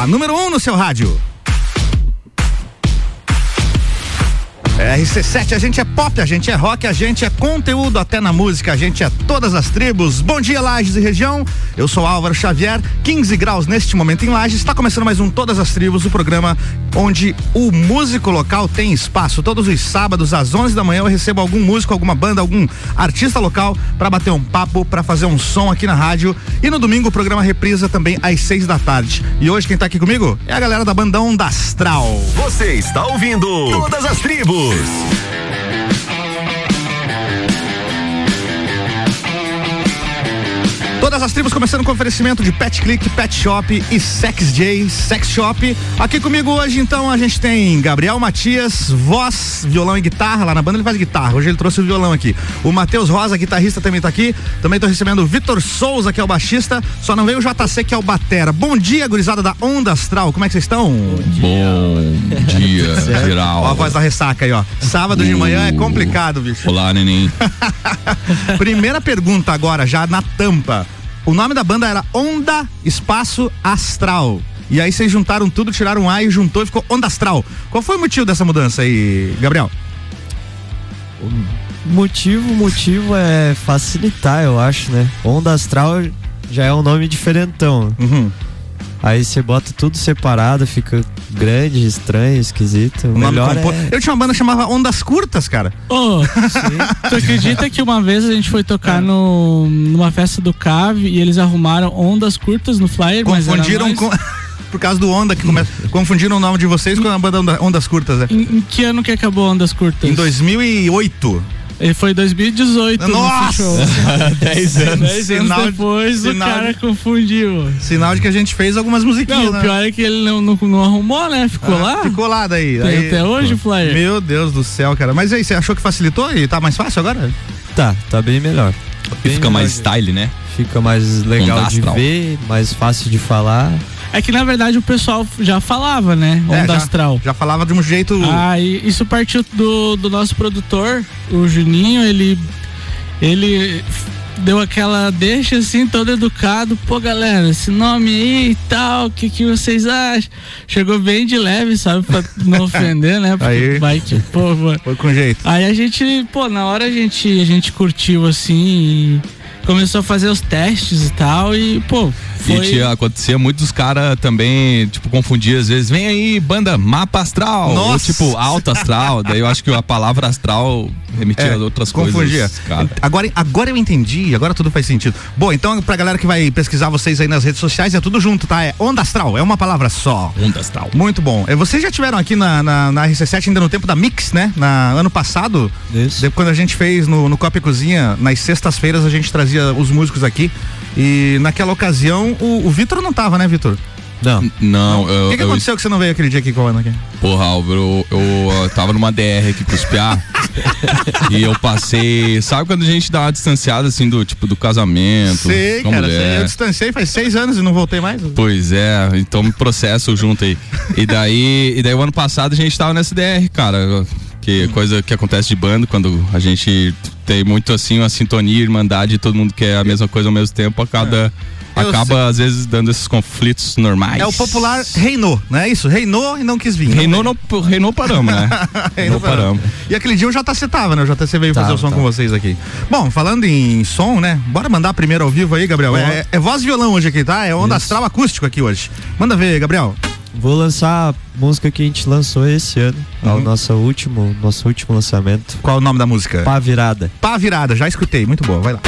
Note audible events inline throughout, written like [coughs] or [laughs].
a número 1 um no seu rádio. RC7, a gente é pop, a gente é rock, a gente é conteúdo até na música, a gente é todas as tribos. Bom dia, Lages e região. Eu sou Álvaro Xavier, 15 graus neste momento em Lages. Está começando mais um Todas as Tribos, o programa onde o músico local tem espaço. Todos os sábados às 11 da manhã eu recebo algum músico, alguma banda, algum artista local para bater um papo, para fazer um som aqui na rádio. E no domingo o programa reprisa também às 6 da tarde. E hoje quem está aqui comigo é a galera da bandão da Astral. Você está ouvindo Todas as Tribos. Todas as tribos começando com oferecimento de Pet Click, Pet Shop e Sex J, Sex Shop. Aqui comigo hoje, então, a gente tem Gabriel Matias, voz, violão e guitarra. Lá na banda ele faz guitarra. Hoje ele trouxe o violão aqui. O Matheus Rosa, guitarrista, também tá aqui. Também tô recebendo o Vitor Souza, que é o baixista. Só não veio o JC, que é o batera. Bom dia, gurizada da Onda Astral. Como é que vocês estão? Bom dia, [laughs] geral. Ó a voz da ressaca aí, ó. Sábado de manhã é complicado, bicho. Olá, neném. [laughs] Primeira pergunta agora, já na tampa. O nome da banda era Onda Espaço Astral. E aí vocês juntaram tudo, tiraram um A e juntou e ficou Onda Astral. Qual foi o motivo dessa mudança aí, Gabriel? O motivo, motivo é facilitar, eu acho, né? Onda Astral já é um nome diferentão. Uhum. Aí você bota tudo separado, fica grande, estranho, esquisito. O melhor compo- é... Eu tinha uma banda que chamava Ondas Curtas, cara. Ô, tu acredita que uma vez a gente foi É. tocar no, numa festa do Cave e eles arrumaram ondas curtas no flyer, mas Confundiram nós? com. [laughs] Por causa do Onda que começa. Confundiram o nome de vocês com a banda Onda- Ondas Curtas, né? Em, em que ano que acabou Ondas Curtas? Em 2008. E Foi 2018. no Nossa! show. [laughs] 10 anos. Dez anos Sinal de- depois sinal o cara de- confundiu. Sinal de que a gente fez algumas musiquinhas. Não, né? o pior é que ele não, não, não arrumou, né? Ficou Ah, lá. Ficou lá daí. Tem Aí- até hoje o flyer. Meu Deus do céu, cara. Mas aí, você achou que facilitou e tá mais fácil agora? Tá, tá bem melhor. E Bem fica mais melhor. style, né? Fica mais legal Onda de Astral. ver, mais fácil de falar. É que na verdade o pessoal já falava, né? Onda É, já, Astral. Já falava de um jeito. Ah, isso partiu do, do nosso produtor, o Juninho, ele ele deu aquela deixa assim, todo educado, pô galera, esse nome aí e tal, o que que vocês acham? Chegou bem de leve, sabe, pra não [laughs] ofender, né? Porque Aí. vai que, pô, mano. Foi com jeito. Aí a gente, pô, na hora a gente, a gente curtiu assim e começou a fazer os testes e tal e, pô, foi... E tinha, acontecia muito dos caras também, tipo, confundir às vezes, vem aí, banda mapa astral, Nossa. ou tipo, alto astral. Daí eu acho que a palavra astral remetia É, a outras Confundia. coisas. Cara. Agora, agora eu entendi, agora tudo faz sentido. Bom, então pra galera que vai pesquisar vocês aí nas redes sociais, é tudo junto, tá? É Onda Astral, é uma palavra só. Onda astral. Muito bom. É, Vocês já tiveram aqui na, na, na RC7 ainda no tempo da Mix, né? Na, ano passado, Isso. quando a gente fez no, no Copa e Cozinha, nas sextas-feiras a gente trazia os músicos aqui. E naquela ocasião, o, o Vitor não tava, né, Vitor? Não. Não, O eu, que, que eu- aconteceu que você não veio aquele dia aqui com a banda aqui? Porra, Álvaro, eu, eu, tava numa DR aqui os piá [laughs] e eu passei. Sabe quando a gente dá uma distanciada assim do tipo do casamento? Sei, cara. sei. mulher? Eu distanciei faz seis anos e não voltei mais. Pois é, então me processo junto aí. E daí, e daí o ano passado a gente tava nessa DR, cara. Que coisa que acontece de banda quando a gente tem muito assim uma sintonia, irmandade, todo mundo quer a mesma coisa ao mesmo tempo, acaba, Eu acaba às vezes dando esses conflitos normais. É o popular reinou, não é isso? Reinou e não quis vir. Reinou, não, reinou paramos, né? [laughs] Reinou paramos. E aquele dia o JC tava, né? O JC veio Tava, fazer o som tava. com vocês aqui. Bom, falando em som, né? Bora mandar primeiro ao vivo aí, Gabriel. É, é voz e violão hoje aqui, tá? É onda Isso. astral acústico aqui hoje. Manda ver, Gabriel. Vou lançar a música que a gente lançou esse ano. É Uhum. o nosso último, nosso último lançamento. Qual o nome da música? Pá virada. Pá virada, já escutei. Muito boa, vai lá.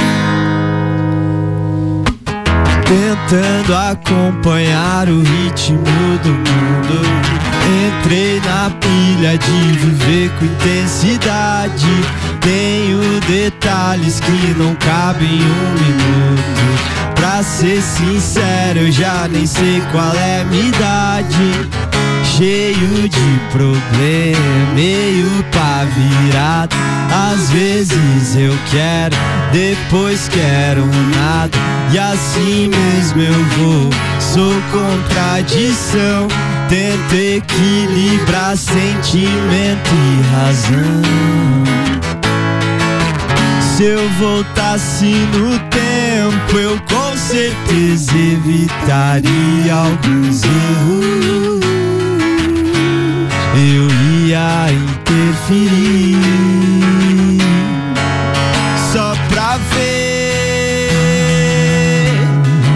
Tentando acompanhar o ritmo do mundo. Entrei na pilha de viver com intensidade. Tenho detalhes que não cabem em um minuto. Pra ser sincero, eu já nem sei qual é minha idade. Cheio de problema, meio pá virado. Às vezes eu quero, depois quero nada. E assim mesmo eu vou, sou contradição. Tento equilibrar sentimento e razão. Se eu voltasse no tempo, eu com certeza evitaria alguns erros. Eu ia interferir só pra ver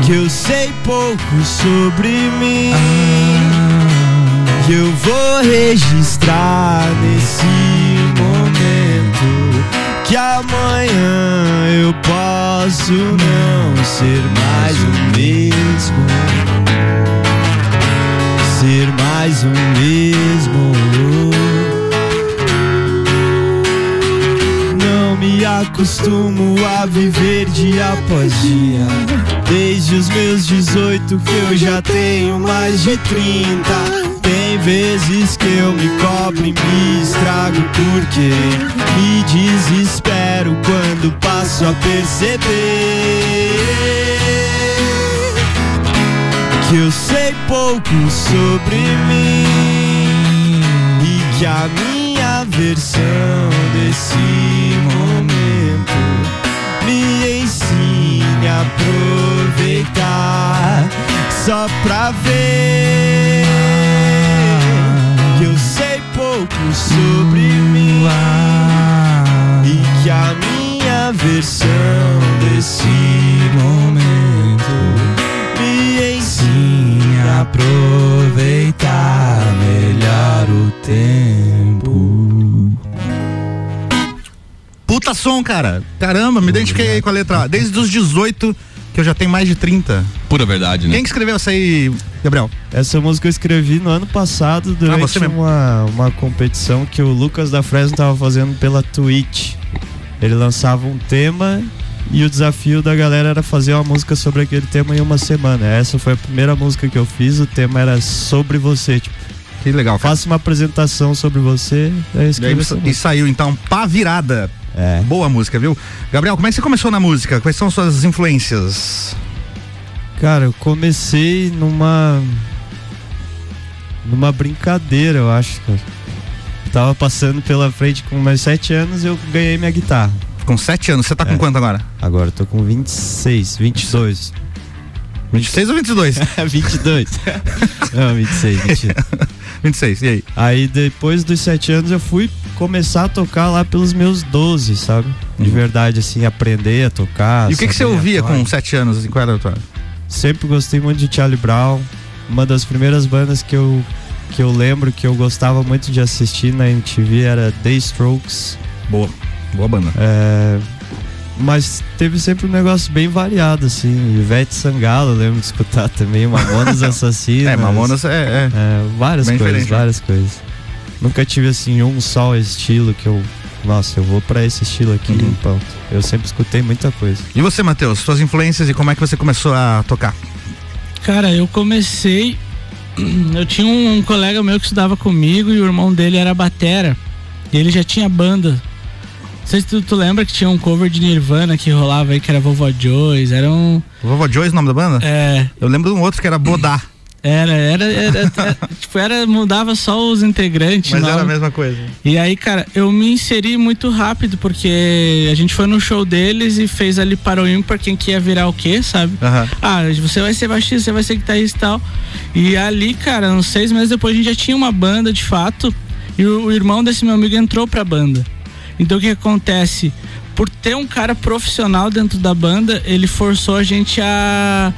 que eu sei pouco sobre mim. Que eu vou registrar nesse momento que amanhã eu posso não ser mais o mesmo. Ser mais o mesmo. Me acostumo a viver dia após dia. Desde os meus 18 que eu já tenho mais de 30. Tem vezes que eu me cobro e me estrago porque me desespero quando passo a perceber que eu sei pouco sobre mim e que a minha versão desse aproveitar só pra ver que eu sei pouco sobre mim e que a minha versão desse momento me ensine a aproveitar melhor o tempo. Puta som, cara. Caramba, me identifiquei aí com a letra A. Desde os 18, que eu já tenho mais de 30. Pura verdade, né? Quem que escreveu essa aí, Gabriel? Essa música eu escrevi no ano passado Ah, durante você mesmo. uma, uma competição que o Lucas da Fresno tava fazendo pela Twitch. Ele lançava um tema e o desafio da galera era fazer uma música sobre aquele tema em uma semana. Essa foi a primeira música que eu fiz, o tema era sobre você. Tipo, Que legal, cara. faça uma apresentação sobre você. É E, aí, essa e saiu então pá virada. É. Boa música, viu? Gabriel, como é que você começou na música? Quais são suas influências? Cara, eu comecei numa. numa brincadeira, eu acho, cara. Eu tava passando pela frente com meus 7 anos e eu ganhei minha guitarra. Com 7 anos, você tá com É. quanto agora? Agora eu tô com 26, 22. 26 ou 22? 22. [laughs] [laughs] Não, 26, 22. 26, e aí? Aí depois dos 7 anos eu fui começar a tocar lá pelos meus 12, sabe? De Uhum. verdade, assim, aprender a tocar. E o que, que você ouvia com 7 anos? Assim, qual era a tua? Sempre gostei muito de Charlie Brown. Uma das primeiras bandas que eu, que eu lembro que eu gostava muito de assistir na MTV era The Strokes. Boa. Boa banda. É, mas teve sempre um negócio bem variado, assim. Ivete Sangalo, eu lembro de escutar também. Mamonas [laughs] Assassinas. É, Mamonas é. é. É, várias Bem coisas, diferente, né? várias coisas. Nunca tive assim um só estilo que eu. Nossa, eu vou pra esse estilo aqui Uhum. pronto. Eu sempre escutei muita coisa. E você, Matheus, suas influências e como é que você começou a tocar? Cara, eu comecei. Eu tinha um colega meu que estudava comigo e o irmão dele era batera. E ele já tinha banda. Não sei se tu, tu lembra que tinha um cover de Nirvana que rolava aí, que era Vovó Joyce. Era um. Vovó Joyce, o nome da banda? É. Eu lembro de um outro que era Bodá, Era, era, era, era- tipo, era, mudava só os integrantes. mas não. era a mesma coisa. E aí, cara, eu me inseri muito rápido, porque a gente foi no show deles e fez ali para o ímpar quem que ia virar o quê, sabe? Aham. Ah, você vai ser baixista, você vai ser guitarrista e tal. E ali, cara, uns seis meses depois a gente já tinha uma banda de fato. E o, o irmão desse meu amigo entrou pra banda. Então o que acontece? Por ter um cara profissional dentro da banda, ele forçou a gente a.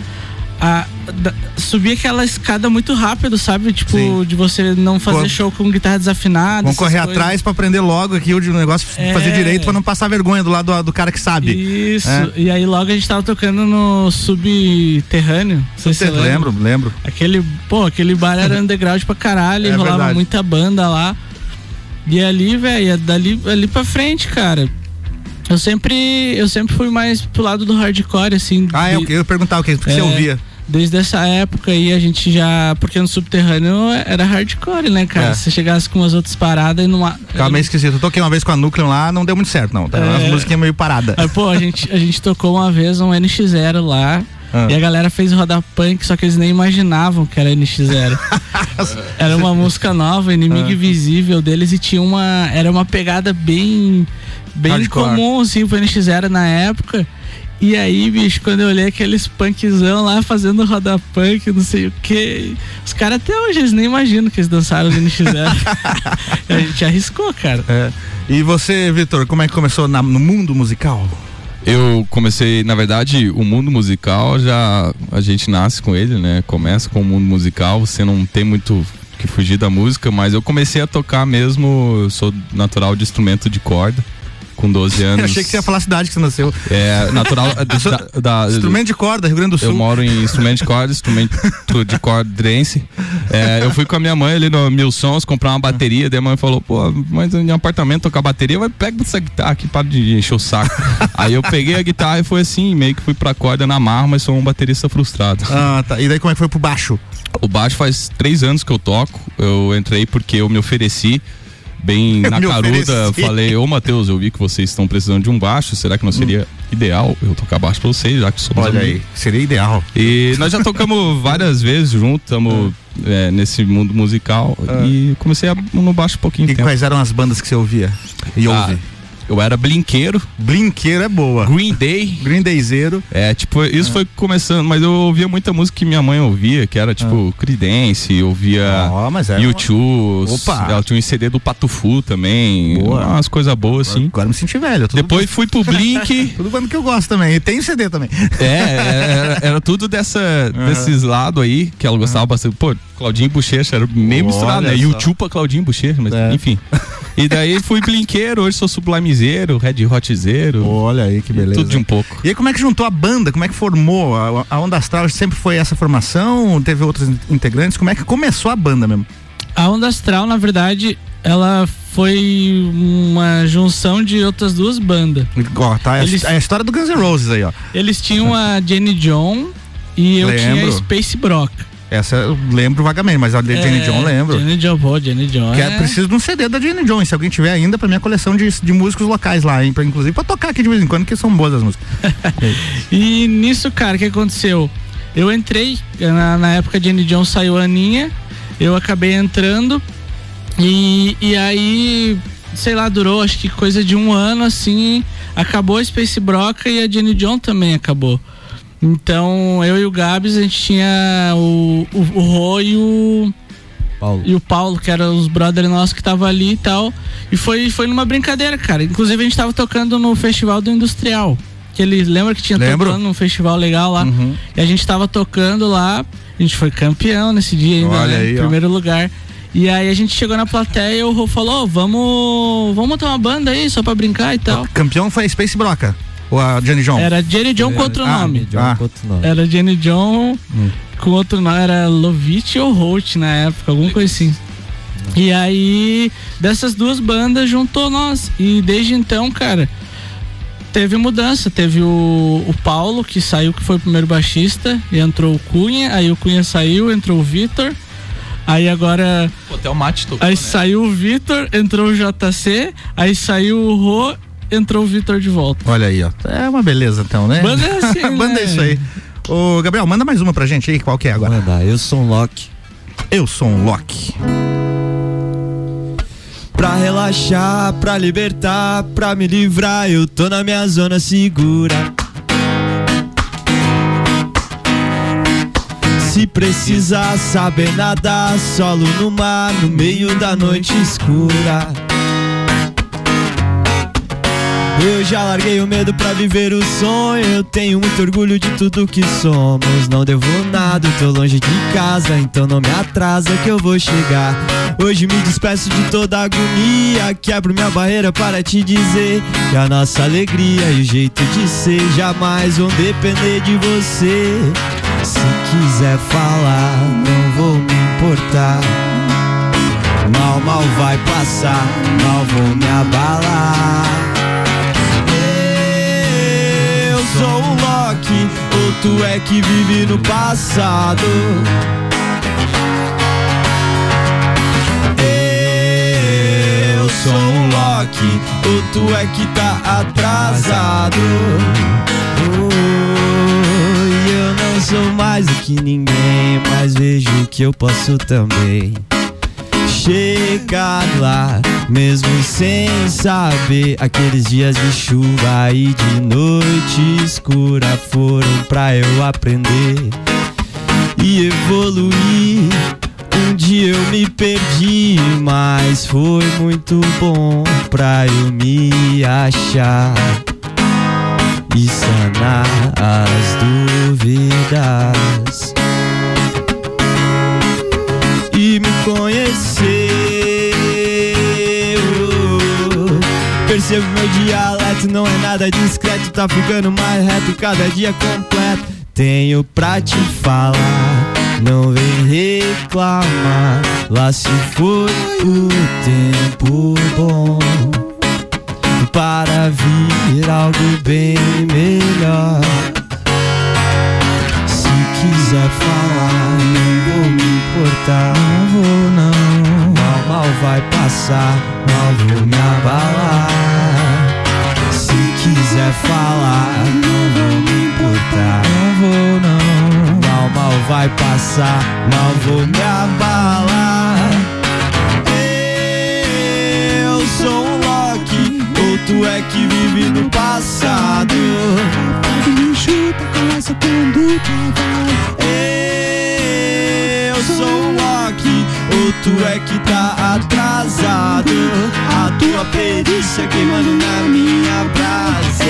a da- subir aquela escada muito rápido, sabe? Tipo, Sim. de você não fazer show com guitarra desafinada. Vamos correr coisas. atrás pra aprender logo aqui o negócio, É. fazer direito pra não passar vergonha do lado do, do cara que sabe. Isso. É. E aí logo a gente tava tocando no subterrâneo. Se Você lembra. lembro, lembro. Aquele, pô, aquele bar era [laughs] underground pra caralho, É rolava verdade. muita banda lá. E ali, velho, dali ali pra frente, cara. Eu sempre, eu sempre fui mais pro lado do hardcore, assim. Ah, é, de- eu perguntar o que, o que você É. ouvia. Desde essa época aí a gente já. Porque no subterrâneo era hardcore, né, cara? É. Se você chegasse com as outras paradas e numa. Ficava meio esquisito. Eu toquei uma vez com a Núcleo lá, não deu muito certo, não. Tá? É. As musiquinhas meio paradas. Aí, pô, a gente, a gente tocou uma vez um NX0 lá. Ah. E a galera fez roda punk, só que eles nem imaginavam que era NX0. [laughs] era uma música nova, Inimigo Ah. Invisível deles, e tinha uma. Era uma pegada bem. Bem Hardcore. comum, assim, pro NX0 na época. E aí, bicho, quando eu olhei aqueles punkzão lá fazendo roda punk, não sei o que. Os caras até hoje, eles nem imaginam que eles dançaram no NX0. [laughs] a gente arriscou, cara. É. E você, Vitor, como é que começou na- no mundo musical? Eu comecei, na verdade, o mundo musical já a gente nasce com ele, né? Começa com o mundo musical, você não tem muito que fugir da música, mas eu comecei a tocar mesmo, eu sou natural de instrumento de corda, com 12 [laughs] anos. Eu achei que você ia falar a cidade que você nasceu. É, natural da, da- Instrumento de corda, Rio Grande do Eu Sul. moro em instrumento de corda, instrumento de cordrense. É, eu fui com a minha mãe ali no Mil Sons comprar uma bateria, daí a mãe falou, pô, mas em apartamento tocar bateria, vai pega essa guitarra aqui para de encher o saco. [laughs] Aí eu peguei a guitarra e foi assim, meio que fui pra corda na marra, mas sou um baterista frustrado. Ah, tá. E daí como é que foi pro baixo? O baixo faz três anos que eu toco. Eu entrei porque eu me ofereci bem [laughs] Eu na caruda. ofereci. Falei, ô Matheus, eu vi que vocês estão precisando de um baixo. Será que não seria ideal eu tocar baixo pra vocês, já que somos Olha amigos? aí, seria ideal. E nós já tocamos [laughs] várias vezes juntos, estamos é, nesse mundo musical. Ah. E comecei a, no baixo um pouquinho E tempo. quais eram as bandas que você ouvia? E Ah, ouve? Eu era blinqueiro, Brinquedo é boa. Green Day. Green Dayzeiro. É, tipo, isso foi começando, mas eu ouvia muita música que minha mãe ouvia, que era tipo Creedence, ouvia Ó, mas é. YouTube, Opa. ela tinha um CD do Patufu também, Boa. umas coisas boas assim. Agora me senti velho. Depois fui pro Blink, [laughs] tudo bando que eu gosto também. E tem CD também. é, era, era tudo dessa, desses lados aí, que ela gostava bastante. Pô, Claudinho Bochecha, era meio misturado, né? YouTube pra Claudinho Bochecha, mas É. enfim. [laughs] E daí fui blinqueiro, hoje sou sublimizeiro, red hotzeiro, Olha aí que beleza. tudo de um pouco. E aí, como é que juntou a banda? Como é que formou? A, a Onda Astral sempre foi essa formação? Teve outros in- integrantes? Como é que começou a banda mesmo? A Onda Astral, na verdade, ela foi uma junção de outras duas bandas. Ó, tá, é a- Eles- é a história do Guns N' Roses aí, ó. Eles tinham a Jenny John e eu tinha Lembro. a Space Brock. Essa eu lembro vagamente, mas a de Jenny É, John lembro. Jenny John, pô, Jenny John. Que é preciso de um CD da Jenny John. Se alguém tiver ainda, pra minha coleção de, de músicos locais lá, hein? Pra, inclusive pra tocar aqui de vez em quando, que são boas as músicas. [laughs] E nisso, cara, o que aconteceu? Eu entrei, na, na época Jenny John saiu a Aninha, eu acabei entrando e, e aí, sei lá, durou acho que coisa de um ano assim, acabou a Space Broca e a Jenny John também acabou. Então, eu e o Gabs, a gente tinha o, o, o Rô e o, Paulo. e o Paulo, que eram os brothers nossos que estavam ali e tal. E foi, foi numa brincadeira, cara. Inclusive, a gente tava tocando no Festival do Industrial. Que ele lembra que tinha Lembro. tocando num festival legal lá. Uhum. E a gente tava tocando lá. A gente foi campeão nesse dia ainda, Olha né? aí, em ó. primeiro lugar. E aí a gente chegou na plateia e o Rô falou: "Ô, vamos, vamos montar uma banda aí só pra brincar e tal. O campeão foi Space Broca. Ou a Jenny John? Era Jenny John com outro Ah, nome. John Ah. com outro nome. Era Jenny John Hum. com outro nome, era Lovitch ou Holt na época, alguma coisa assim. E aí, dessas duas bandas juntou nós. E desde então, cara, teve mudança. Teve o, o Paulo, que saiu, que foi o primeiro baixista, e entrou o Cunha, aí o Cunha saiu, entrou o Vitor. Aí agora. Até o Mate tocou, Aí saiu o Vitor, entrou o JC, aí saiu o Rô, entrou o Vitor de volta. Olha aí, ó. É uma beleza então, né? Banda é assim, [laughs] Banda né? isso aí. Ô, Gabriel, manda mais uma pra gente aí. Qual que é agora? Manda, eu sou um Loki. Eu sou um Loki. Pra relaxar, pra libertar, pra me livrar, eu tô na minha zona segura. Se precisar saber nadar, solo no mar, no meio da noite escura. Eu já larguei o medo pra viver o sonho. Eu tenho muito orgulho de tudo que somos. Não devo nada, tô longe de casa, então não me atrasa que eu vou chegar. Hoje me despeço de toda agonia. Quebro minha barreira para te dizer que a nossa alegria e o jeito de ser jamais vão depender de você. Se quiser falar, não vou me importar. Mal, mal vai passar, mal vou me abalar. É que vive no passado? Eu sou um Loki, ou tu é que tá atrasado? Oh, eu mais do que ninguém, mas vejo que eu posso também chegar lá, mesmo sem saber. Aqueles dias de chuva e de noite escura foram pra eu aprender e evoluir. Um dia eu me perdi, mas foi muito bom pra eu me achar e sanar as dúvidas Percebo meu dialeto não é nada discreto, tá ficando mais reto cada dia completo. Tenho pra te falar, não vem reclamar. Lá se foi o tempo bom para vir algo bem melhor. Se quiser falar, não vou me importar. Não vou, não. Mal, mal vai passar, mal vou me abalar. Se quiser falar, não vou me importar. Não vou, não. Mal, mal vai passar, mal vou me abalar. Eu sou um Loki, ou tu é que vive no passado. Me chuta com essa conduta, vai. Eu sou um Loki, tu é que tá atrasado. A tua perícia queimando na minha brasa.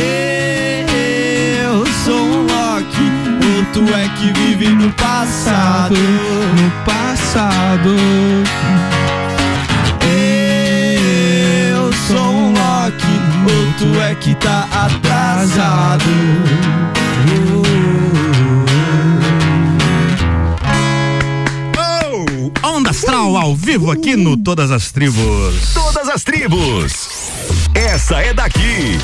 Eu sou um Loki, ou tu é que vive no passado. No passado. Eu sou um Loki, ou tu é que tá atrasado. Astral ao vivo aqui no Todas as Tribos. Todas as tribos. Essa é daqui.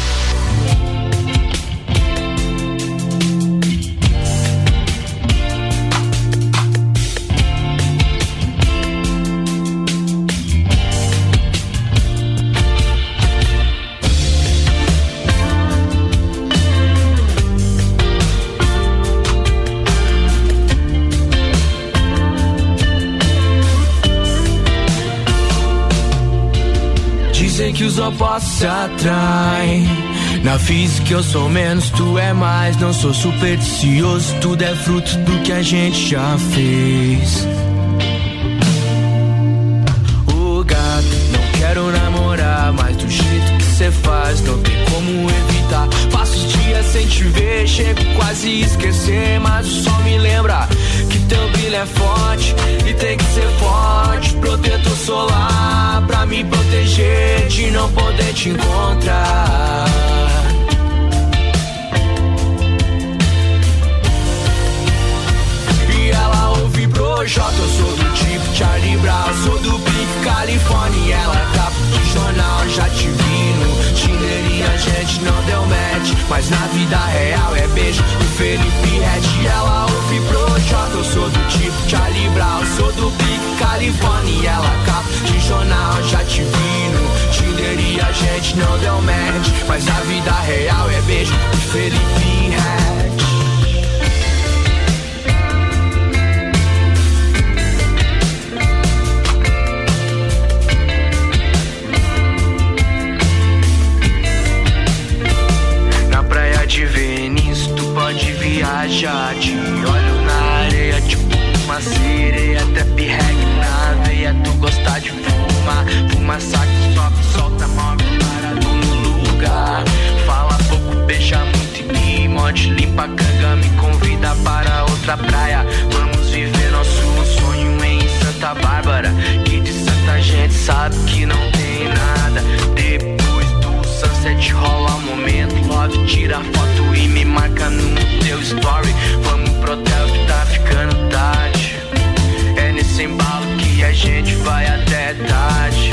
Os opostos se atraem. Na física eu sou menos, tu é mais. Não sou supersticioso, tudo é fruto do que a gente já fez. Ô gato, não quero namorar, mas do jeito que cê faz, não tem como evitar. Dias sem te ver, chego quase esquecer, mas o sol me lembra que teu brilho é forte e tem que ser forte. Protetor solar pra me proteger de não poder te encontrar. Mas na vida real é beijo do Felipe Red. Ela ouve Projota, eu sou do tipo Charlie Brown, sou do Pink California. Ela capa de jornal, já te vi no Tinder e a gente não deu match. Mas na vida real é beijo do Felipe Red. Te olho na areia, tipo uma sereia. Trap reggae na veia, tu gosta de fumar. Fuma saco, sobe, solta, move, parado no lugar. Fala pouco, beija muito e me morde. Limpa a canga, me convida para outra praia. Vamos viver nosso sonho em Santa Bárbara. Que de Santa gente sabe que não tem nada. Depois sunset rola um momento love Tira foto e me marca no teu story. Vamos pro hotel que tá ficando tarde. É nesse embalo que a gente vai até tarde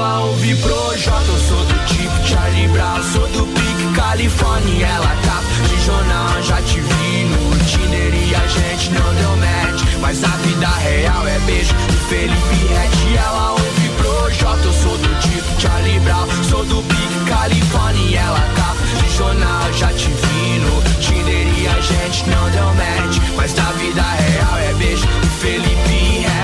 ela ouve Projota, eu sou do tipo Charlie Brown, sou do Pique Califórnia. Ela capa de jornal, já te vi no Tinder e a gente não deu match. Mas a vida real Felipe Red, ela ouve Projota. Eu sou do tipo Charlie Brown, sou do Big Califórnia ela capa de jornal. Já te vi no Tinder e a gente não deu match, mas na vida real é beijo do Felipe Red.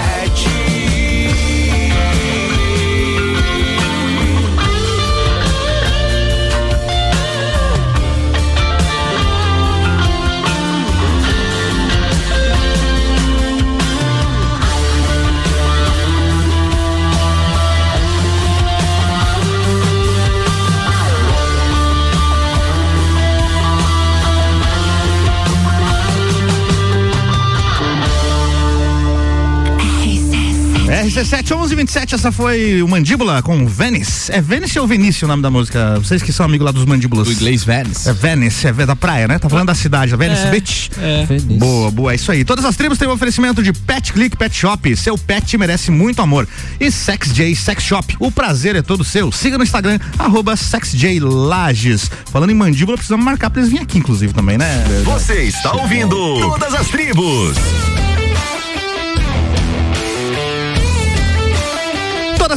RC7 1127, essa foi o Mandíbula com Venice. É Venice ou Vinícius o nome da música? Vocês que são amigos lá dos Mandíbulas. Do inglês Venice. É Venice, é da praia, né? Tá falando da cidade, a Venice É. Beach. É. Boa, boa, é isso aí. Todas as tribos têm um oferecimento de Pet Click Pet Shop. Seu pet merece muito amor. E Sex J Sex Shop. O prazer é todo seu. Siga no Instagram, arroba SexJLages. Falando em mandíbula, precisamos marcar pra eles virem aqui, inclusive, também, né? Você está ouvindo Todas as Tribos.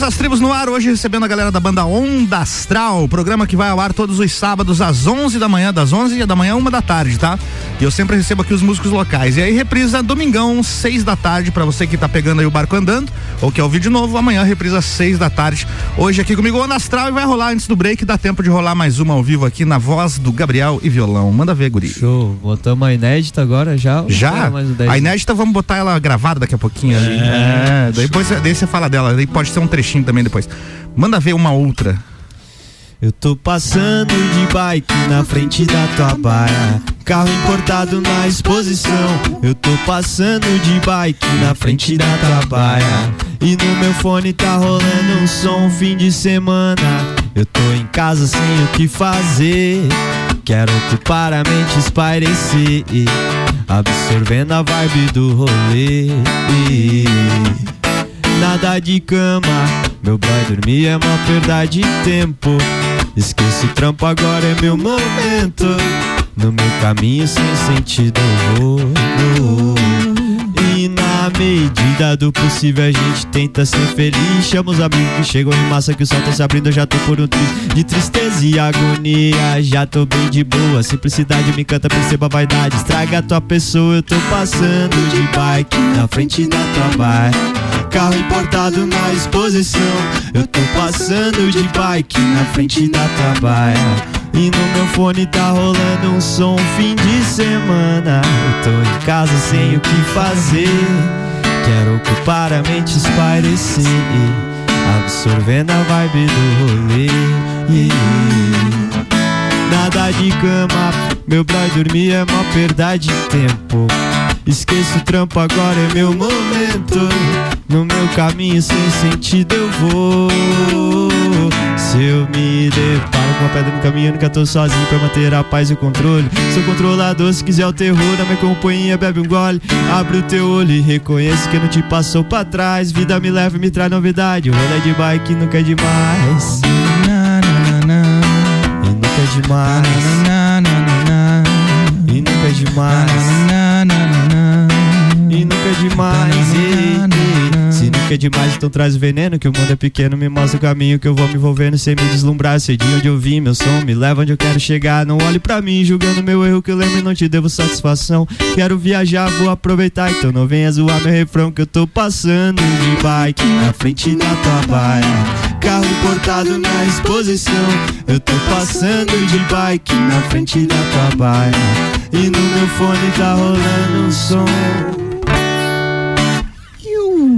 Todas as tribos no ar, hoje recebendo a galera da banda Onda Astral, programa que vai ao ar todos os sábados às 11 da manhã, das 11 da manhã, uma da tarde, tá? E eu sempre recebo aqui os músicos locais. E aí reprisa domingão, 6 da tarde, pra você que tá pegando aí o barco andando, ou quer ouvir de novo, amanhã reprisa 6 da tarde. Hoje aqui comigo Onda Astral e vai rolar antes do break, dá tempo de rolar mais uma ao vivo aqui na voz do Gabriel e violão. Manda ver, guri. Show, botamos a inédita agora já. Já? É. A inédita, vamos botar ela gravada daqui a pouquinho ali. É, daí depois, daí você fala dela, daí pode ser um trechinho também depois. Manda ver uma outra. Eu tô passando de bike na frente da tua baia. Carro importado na exposição. Eu tô passando de bike na frente da tua baia. E no meu fone tá rolando um som fim de semana. Eu tô em casa sem o que fazer. Quero ocupar a mente, espairecer. Absorvendo a vibe do rolê. Nada de cama, meu boy dormir é uma perda de tempo. Esqueço o trampo, agora é meu momento. No meu caminho sem sentido eu vou. E na medida do possível a gente tenta ser feliz. Chama os amigos que chegam em massa que o sol tá se abrindo. Eu já tô por um triz de tristeza e agonia. Já tô bem de boa, simplicidade me encanta, perceba a vaidade. Estraga a tua pessoa, eu tô passando de bike na frente da tua bike. Carro importado na exposição. Eu tô passando de bike na frente da tua baia. E no meu fone tá rolando um som fim de semana. Eu tô em casa sem o que fazer. Quero ocupar a mente, espairecer. Absorvendo a vibe do rolê. Nada de cama, meu brother dormir é uma perda de tempo. Esqueço o trampo, agora é meu momento. No meu caminho sem sentido eu vou. Se eu me deparo com uma pedra no caminho, nunca tô sozinho pra manter a paz e o controle. Sou controlador, se quiser o terror, na minha companhia, bebe um gole. Abre o teu olho e reconhece que não te passou pra trás. Vida me leva e me traz novidade. O rolê de bike nunca é demais. E nunca é demais. E nunca é demais. Nunca é demais. Se nunca é demais, então traz o veneno. Que o mundo é pequeno, me mostra o caminho que eu vou me envolvendo sem me deslumbrar. Sei de onde eu vim, meu som me leva onde eu quero chegar. Não olhe pra mim julgando meu erro que eu lembro e não te devo satisfação. Quero viajar, vou aproveitar. Então não venha zoar meu refrão que eu tô passando de bike na frente da tua baia. Carro importado na exposição. Eu tô passando de bike na frente da tua baia. E no meu fone tá rolando um som.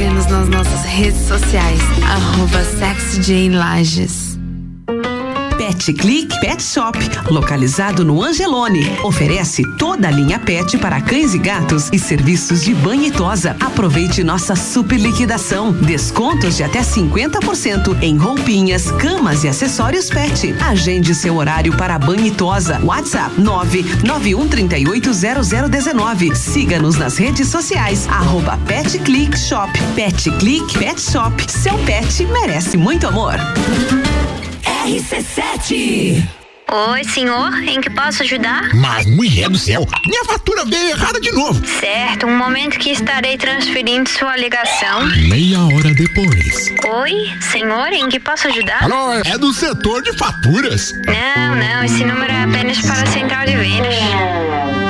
Siga-nos nas nossas redes sociais, arroba Lages. Pet Click Pet Shop, localizado no Angelone. Oferece toda a linha pet para cães e gatos e serviços de banho e tosa. Aproveite nossa super liquidação. Descontos de até 50% em roupinhas, camas e acessórios pet. Agende seu horário para banho e tosa. WhatsApp 991380019. Siga-nos nas redes sociais. Arroba Pet Click Shop. Pet Click Pet Shop. Seu pet merece muito amor. RC7. Oi, senhor, em que posso ajudar? Mas, mulher do céu, minha fatura veio errada de novo. Certo, um momento que estarei transferindo sua ligação. Meia hora depois. Oi, senhor, em que posso ajudar? Alô, é do setor de faturas. Não, não, esse número é apenas para a central de vendas.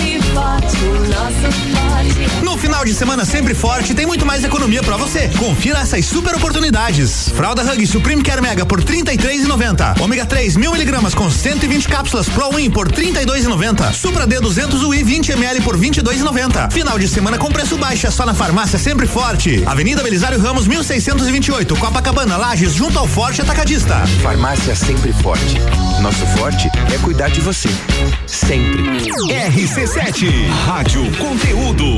forte, o nosso forte. No final de semana sempre forte, tem muito mais economia para você. Confira essas super oportunidades. Fralda Hug Supreme Care Mega por 33,90. Ômega 3 mil miligramas com 120 cápsulas Pro Win por 32,90. Supra D 200 UI 20 ml por 22,90. Final de semana com preço baixo é só na farmácia sempre forte. Avenida Belisário Ramos 1628, Copacabana, Lages, junto ao Forte Atacadista. Farmácia sempre forte. Nosso forte é cuidar de você. Sempre. RC7 Rádio Conteúdo.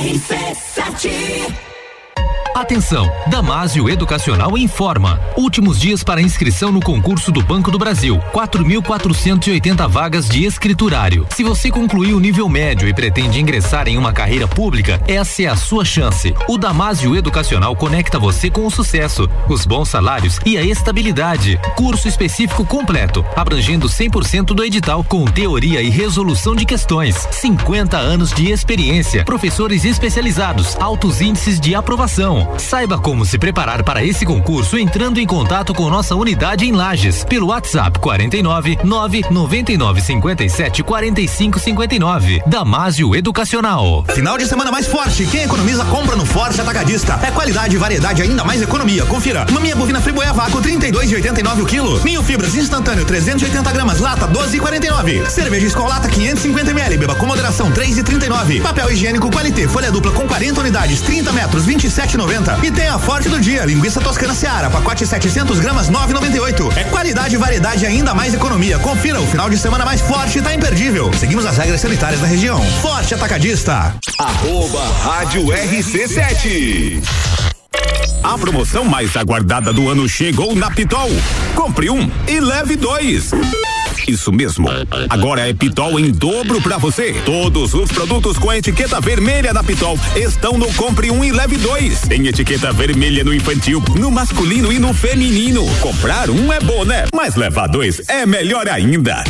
RC7 Atenção! Damásio Educacional informa. Últimos dias para inscrição no concurso do Banco do Brasil. 4.480 vagas de escriturário. Se você concluiu o nível médio e pretende ingressar em uma carreira pública, essa é a sua chance. O Damásio Educacional conecta você com o sucesso, os bons salários e a estabilidade. Curso específico completo, abrangendo 100% do edital com teoria e resolução de questões. 50 anos de experiência, professores especializados, altos índices de aprovação. Saiba como se preparar para esse concurso entrando em contato com nossa unidade em Lages pelo WhatsApp 49 999 57 45 59. Damásio Educacional. Final de semana mais forte. Quem economiza compra no Forte Atacadista. É qualidade e variedade ainda mais economia. Confira. Maminha bovina friboia vácuo 32,89 o quilo. Minho fibras instantâneo 380 gramas lata 12,49. Cerveja Escolata 550 ml. Beba com moderação 3,39. Papel higiênico Qualité folha dupla com 40 unidades 30 metros 27,90. E tem a forte do dia, linguiça toscana Seara, pacote 700 gramas 9,98. É qualidade e variedade ainda mais economia. Confira, o final de semana mais forte tá imperdível. Seguimos as regras sanitárias da região. Forte Atacadista. Arroba Rádio RC7. A promoção mais aguardada do ano chegou na Pitol. Compre um e leve dois. Isso mesmo. Agora é Pitol em dobro para você. Todos os produtos com a etiqueta vermelha da Pitol estão no Compre um e Leve dois. Tem etiqueta vermelha no infantil, no masculino e no feminino. Comprar um é bom, né? Mas levar dois é melhor ainda.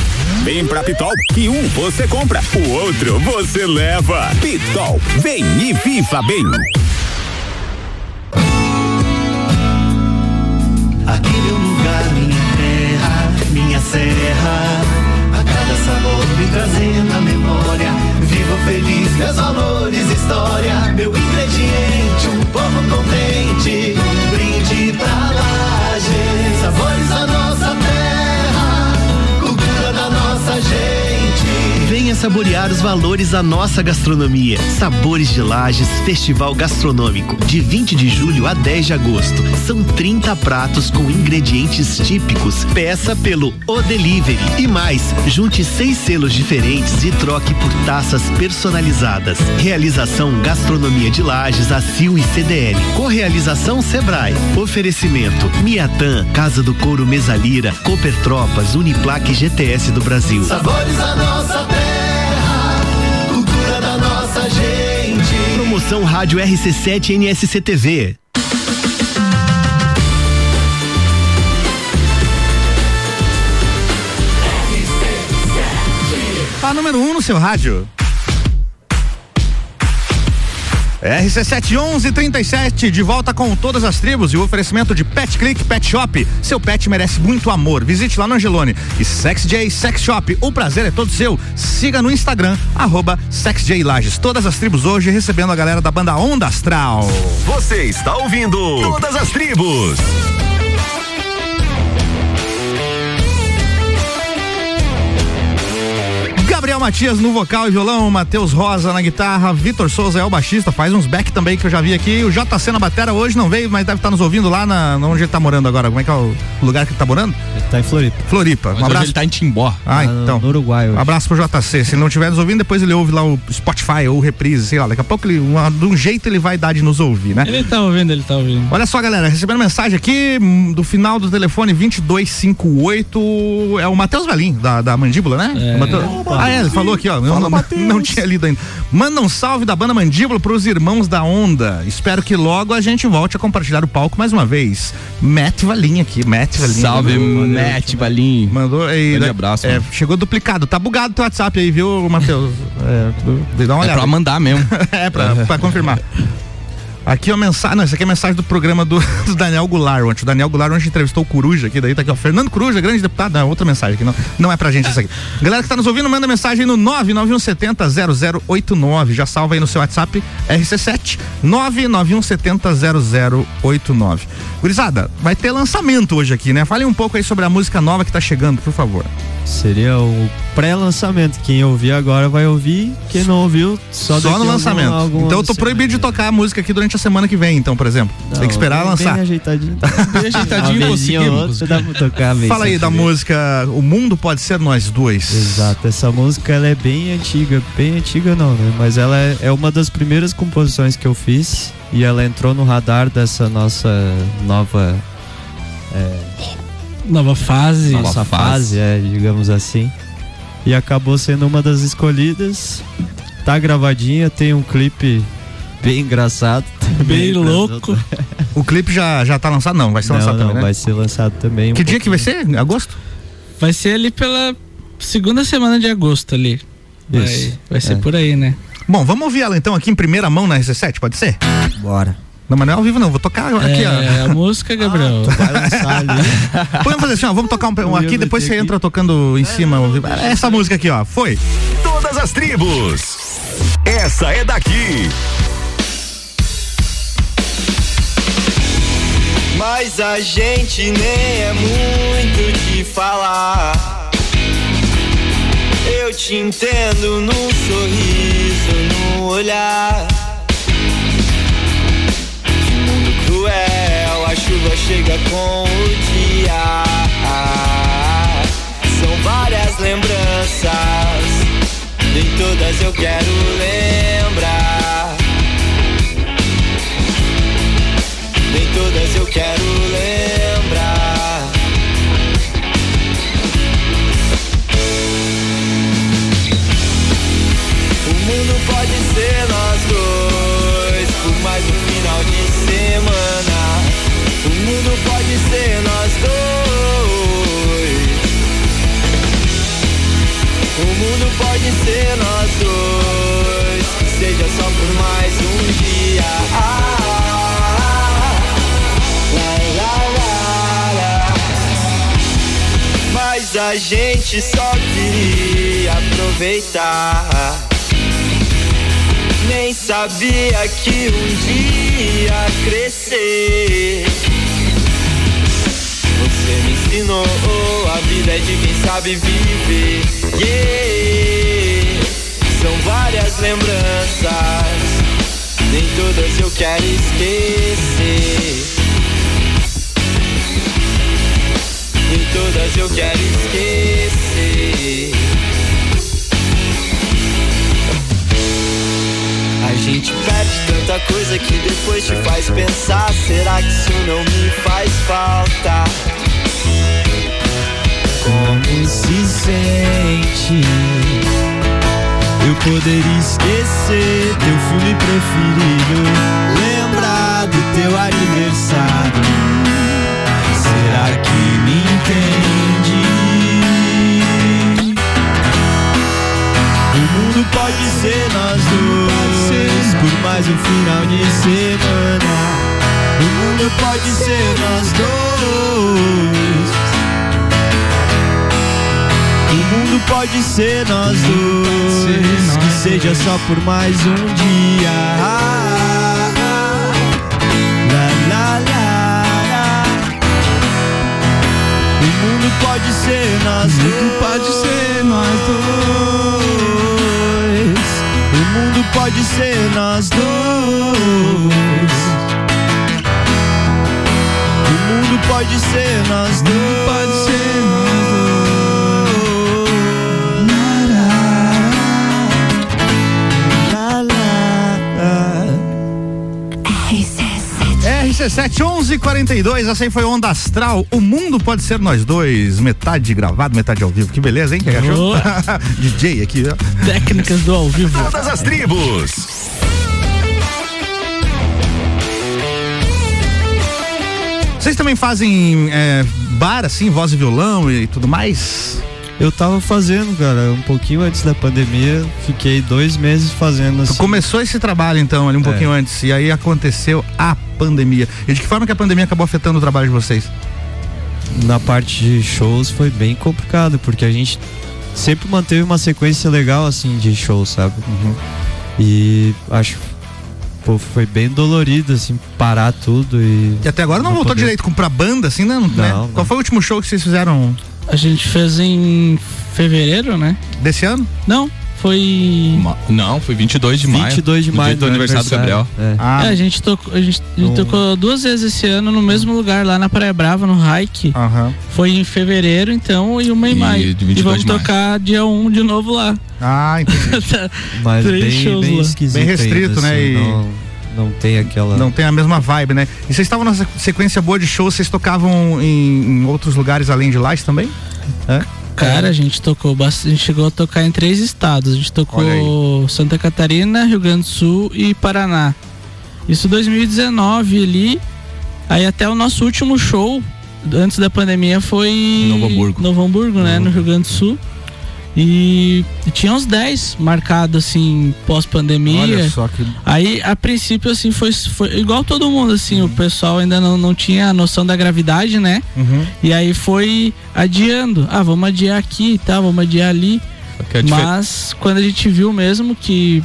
Vem pra Pitol, que um você compra, o outro você leva. Pitol, vem e viva bem. Sabor me trazendo a memória. Vivo feliz, meus valores, história. Meu ingrediente, um povo saborear os valores da nossa gastronomia. Sabores de Lages Festival Gastronômico, de 20 de julho a 10 de agosto. São 30 pratos com ingredientes típicos. Peça pelo O Delivery. E mais, junte seis selos diferentes e troque por taças personalizadas. Realização Gastronomia de Lages, ACIL e CDL. Correalização Sebrae. Oferecimento Miatan, Casa do Couro Mesalira, Cooper Tropas, Uniplaque GTS do Brasil. Sabores da nossa terra, Promoção Rádio RC7 NSC TV. A número 1 um no seu rádio. RC71137, de volta com todas as tribos e o oferecimento de Pet Click Pet Shop. Seu pet merece muito amor. Visite lá no Angelone. E Sex J Sex Shop, o prazer é todo seu. Siga no Instagram, arroba Lages. Todas as tribos hoje recebendo a galera da banda Onda Astral. Você está ouvindo Todas as Tribos. Gabriel Matias no vocal e violão, Matheus Rosa na guitarra, Vitor Souza é o baixista, faz uns back também que eu já vi aqui. O JC na batera hoje não veio, mas deve estar nos ouvindo lá na, onde ele tá morando agora. Como é que é o lugar que ele tá morando? Ele tá em Floripa. Floripa. Mas um abraço. Ele tá em Timbó. Ah, então. No Uruguai. Hoje. Abraço pro JC. Se ele não estiver nos ouvindo, depois ele ouve lá o Spotify ou reprise, sei lá. Daqui a pouco, ele, uma, de um jeito, ele vai dar de nos ouvir, né? Ele tá ouvindo, ele tá ouvindo. Olha só, galera, recebendo mensagem aqui hum, do final do telefone 2258. É o Matheus Valim, da, da mandíbula, né? É. Mateus- ah, é, ele falou aqui, ó. Eu não, não tinha lido ainda. Manda um salve da banda Mandíbula pros irmãos da Onda. Espero que logo a gente volte a compartilhar o palco mais uma vez. Matt Valim aqui, Matt Valim. Salve, Mandou- Matt Valim. Mandou aí. Grande né? abraço, É, chegou duplicado. Tá bugado teu WhatsApp aí, viu, Matheus? É, dá uma É olhada. pra mandar mesmo. [laughs] é, pra, pra confirmar. [laughs] Aqui a mensagem, não, isso aqui é mensagem do programa do, [laughs] do Daniel Goulart ontem. O Daniel Goulart ontem entrevistou o Coruja aqui, daí tá aqui, ó. Fernando Coruja, grande deputado, não, outra mensagem aqui, não, não é pra gente isso aqui. Galera que tá nos ouvindo, manda mensagem no 991700089, já salva aí no seu WhatsApp, RC7, 991700089. Gurizada, vai ter lançamento hoje aqui, né? Fale um pouco aí sobre a música nova que tá chegando, por favor. Seria o pré-lançamento. Quem ouvir agora vai ouvir. Quem não ouviu, só, Só no lançamento. algum- algum então eu tô proibido de tocar a música aqui durante a semana que vem, então, por exemplo. Tem que esperar Bem lançar. ajeitadinho. [laughs] Bem ajeitadinho, vezinha ou conseguimos. dá pra tocar bem Fala aí da querer. música O Mundo Pode Ser Nós Dois. Exato, essa música ela é bem antiga, bem antiga não, né? Mas ela é, é uma das primeiras composições que eu fiz e ela entrou no radar dessa nossa nova é, Nova fase. nossa fase, é, digamos assim. E acabou sendo uma das escolhidas. Tá gravadinha, tem um clipe bem engraçado. Bem também, louco. [laughs] O clipe já, já tá lançado? Não, vai ser Não, lançado não, também, né? vai ser lançado também. um Que dia que vai ser? Agosto? Vai ser ali pela segunda semana de agosto ali. Vai, Isso, vai ser é. por aí, né? Bom, vamos ouvir ela então aqui em primeira mão na RC7, pode ser? Bora. Não, mas não é ao vivo não, vou tocar aqui, é, ó. a música, Gabriel. Vai lançar ali. [laughs] Vamos fazer assim, ó, vamos tocar um, um aqui, depois você aqui. entra tocando em cima. ao vivo. Essa música aqui, ó, foi. Todas as tribos. Essa é daqui. Mas a gente nem é muito de falar. Eu te entendo no sorriso, no olhar. A chuva chega com o dia. São várias lembranças, nem todas eu quero lembrar. Nem todas eu quero lembrar. Mas a gente só queria aproveitar. Nem sabia que um dia crescer. Você me ensinou a vida é de quem sabe viver. Yeah. lembranças, nem todas eu quero esquecer. Todas eu quero esquecer. A gente perde tanta coisa que depois te faz pensar. Será que isso não me faz falta? Como se sente? Eu poderia esquecer teu filme preferido, lembrar do teu aniversário. Entende? O mundo pode ser nós dois por mais um final de semana. O mundo pode ser nós dois. O mundo pode ser nós dois, que seja só por mais um dia. Pode ser nós dois. pode ser nós dois. O mundo pode ser nós dois. O mundo pode ser nós dois. RC7 1142, essa aí foi Onda Astral. O mundo pode ser nós dois. Metade gravado, metade ao vivo. Que beleza, hein? Que achou? [laughs] DJ aqui, ó. Técnicas do ao vivo. Todas as tribos. Vocês também fazem é, bar, assim, voz e violão e tudo mais? Eu tava fazendo, cara, um pouquinho antes da pandemia, fiquei dois meses fazendo assim. Começou esse trabalho, então, ali um pouquinho antes, e aí aconteceu a pandemia. E de que forma que a pandemia acabou afetando o trabalho de vocês? Na parte de shows foi bem complicado, porque a gente sempre manteve uma sequência legal, assim, de shows, sabe? E acho pô, foi bem dolorido, assim, parar tudo e. E até agora não, voltou poder- direito com pra banda, assim, né? né? Não, Qual foi o último show que vocês fizeram A gente fez em fevereiro, né? desse ano? Não, foi. Não, foi 22 de maio. 22 de maio, do meu aniversário do Gabriel. É. Ah, É, a gente tocou, a gente, a gente No- tocou duas vezes esse ano no mesmo lugar, lá na Praia Brava, no Hike. Foi em fevereiro, então, e uma em E maio. de 22 E vamos de maio. tocar dia 1 de novo lá. Ah, entendi. [laughs] Mas Três bem, shows bem lá. esquisito. Bem restrito, ainda, né? assim, E- Não, não tem aquela. Não tem a mesma vibe, né? E vocês estavam nessa sequência boa de shows, vocês tocavam em, em outros lugares além de Lages também? É? Cara, a gente tocou bastante, a gente chegou a tocar em três estados. A gente tocou Santa Catarina, Rio Grande do Sul e Paraná. Isso 2019 ali. Aí até o nosso último show antes da pandemia foi Novo Hamburgo. Novo Hamburgo, né, no Rio Grande do Sul. E tinha uns 10 marcados assim pós-pandemia. Olha só que. Aí, a princípio, assim, foi, foi igual todo mundo, assim, o pessoal ainda não, não tinha a noção da gravidade, né? Uhum. E aí foi adiando. Ah, vamos adiar aqui e tal, vamos adiar ali. É Mas quando a gente viu mesmo que,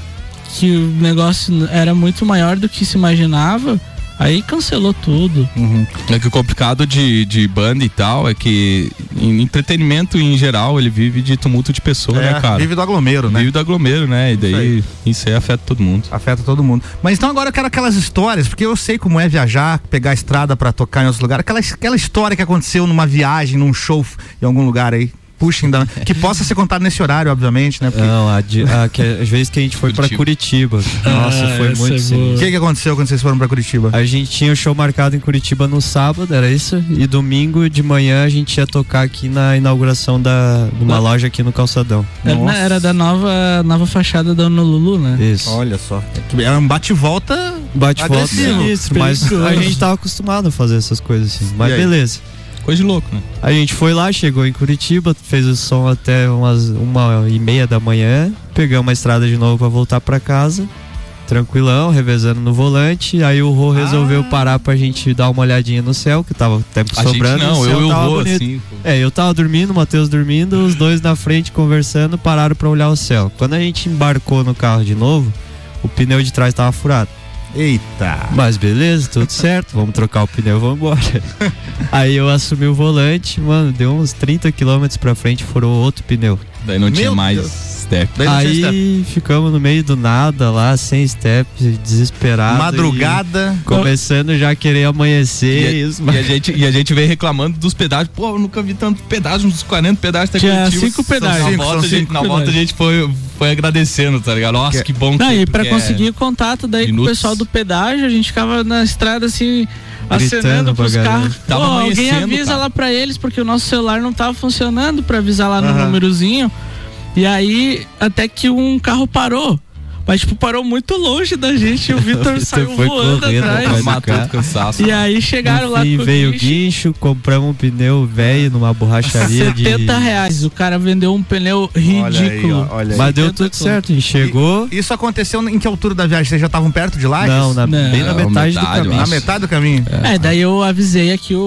que o negócio era muito maior do que se imaginava, aí cancelou tudo. Uhum. É que o complicado de, de banda e tal é que em entretenimento em geral ele vive de tumulto de pessoas, É, né, cara? vive do aglomero, né? Vive do aglomero, né? E daí isso aí afeta todo mundo. Afeta todo mundo. Mas então agora eu quero aquelas histórias, porque eu sei como é viajar, pegar a estrada pra tocar em outros lugares. Aquela, aquela história que aconteceu numa viagem, num show em algum lugar aí. Puxem, da, que possa ser contado nesse horário, obviamente, né? Porque- Não, a, de- a que, às vezes que a gente foi pra Curitiba. Nossa, Ah, foi muito é. O que, que aconteceu quando vocês foram pra Curitiba? A gente tinha o show marcado em Curitiba no sábado, era isso? E domingo de manhã a gente ia tocar aqui na inauguração da, de uma loja aqui no Calçadão. Era, né, era da nova, nova fachada da Honolulu, né? Isso. Olha só. É um bate-volta. Bate-volta sinistro, mas a gente tava acostumado a fazer essas coisas assim. Mas beleza. Coisa de louco, né? A gente foi lá, chegou em Curitiba, fez o som até umas uma e meia da manhã, pegamos a estrada de novo pra voltar pra casa, tranquilão, revezando no volante. Aí o Rô resolveu parar pra gente dar uma olhadinha no céu, que tava tempo A gente sobrando. não, o eu e o Rô, assim, pô. É, eu tava dormindo, o Matheus dormindo, os dois na frente conversando, pararam pra olhar o céu. Quando a gente embarcou no carro de novo, o pneu de trás tava furado. Eita. Mas beleza, tudo certo, vamos trocar o pneu, vamos embora. [laughs] Aí eu assumi o volante, mano, deu uns 30 km pra frente, furou outro pneu. Daí não tinha Meu mais. Deus. Step. Aí ficamos no meio do nada lá, sem step, desesperado. Madrugada. Começando já a querer amanhecer. E, a- isso, e a gente, e a gente veio reclamando dos pedágios. Pô, eu nunca vi tanto pedágio, uns 40 pedágios até Tinha Curitiba. cinco pedágios. Na, volta, gente, na volta a gente foi, foi agradecendo, tá ligado? Nossa, que bom Não, que e pra é- conseguir contato daí com o minutos. pessoal do pedágio, a gente ficava na estrada assim, acenando pros carros. Pô, alguém avisa cara. lá pra eles, porque o nosso celular não tava funcionando pra avisar lá no númerozinho. E aí, até que um carro parou. Mas, tipo, parou muito longe da gente. E o Vitor [laughs] saiu foi voando correndo atrás. do Matou de cansaço. E aí chegaram lá E com o veio o guincho. compramos um pneu velho numa borracharia de. 70 reais. O cara vendeu um pneu Olha aí, ridículo. olha aí. Mas deu 70 tudo certo, a gente chegou. Isso aconteceu em que altura da viagem? Vocês já estavam perto de Lages? Não, na, Não, bem na metade, metade, do eu caminho. Na metade do caminho? É, daí eu avisei aqui o,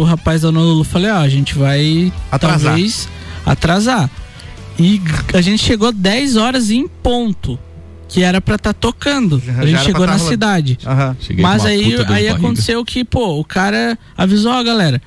o rapaz da Honolulu, falei, ó, a gente vai Atrasar. talvez atrasar. E a gente chegou 10 horas em ponto, que era pra estar tocando. Já- a gente chegou na tá rolando. cidade. Aham. Cheguei Mas aí, aí aconteceu que, pô, o cara avisou, ó, galera,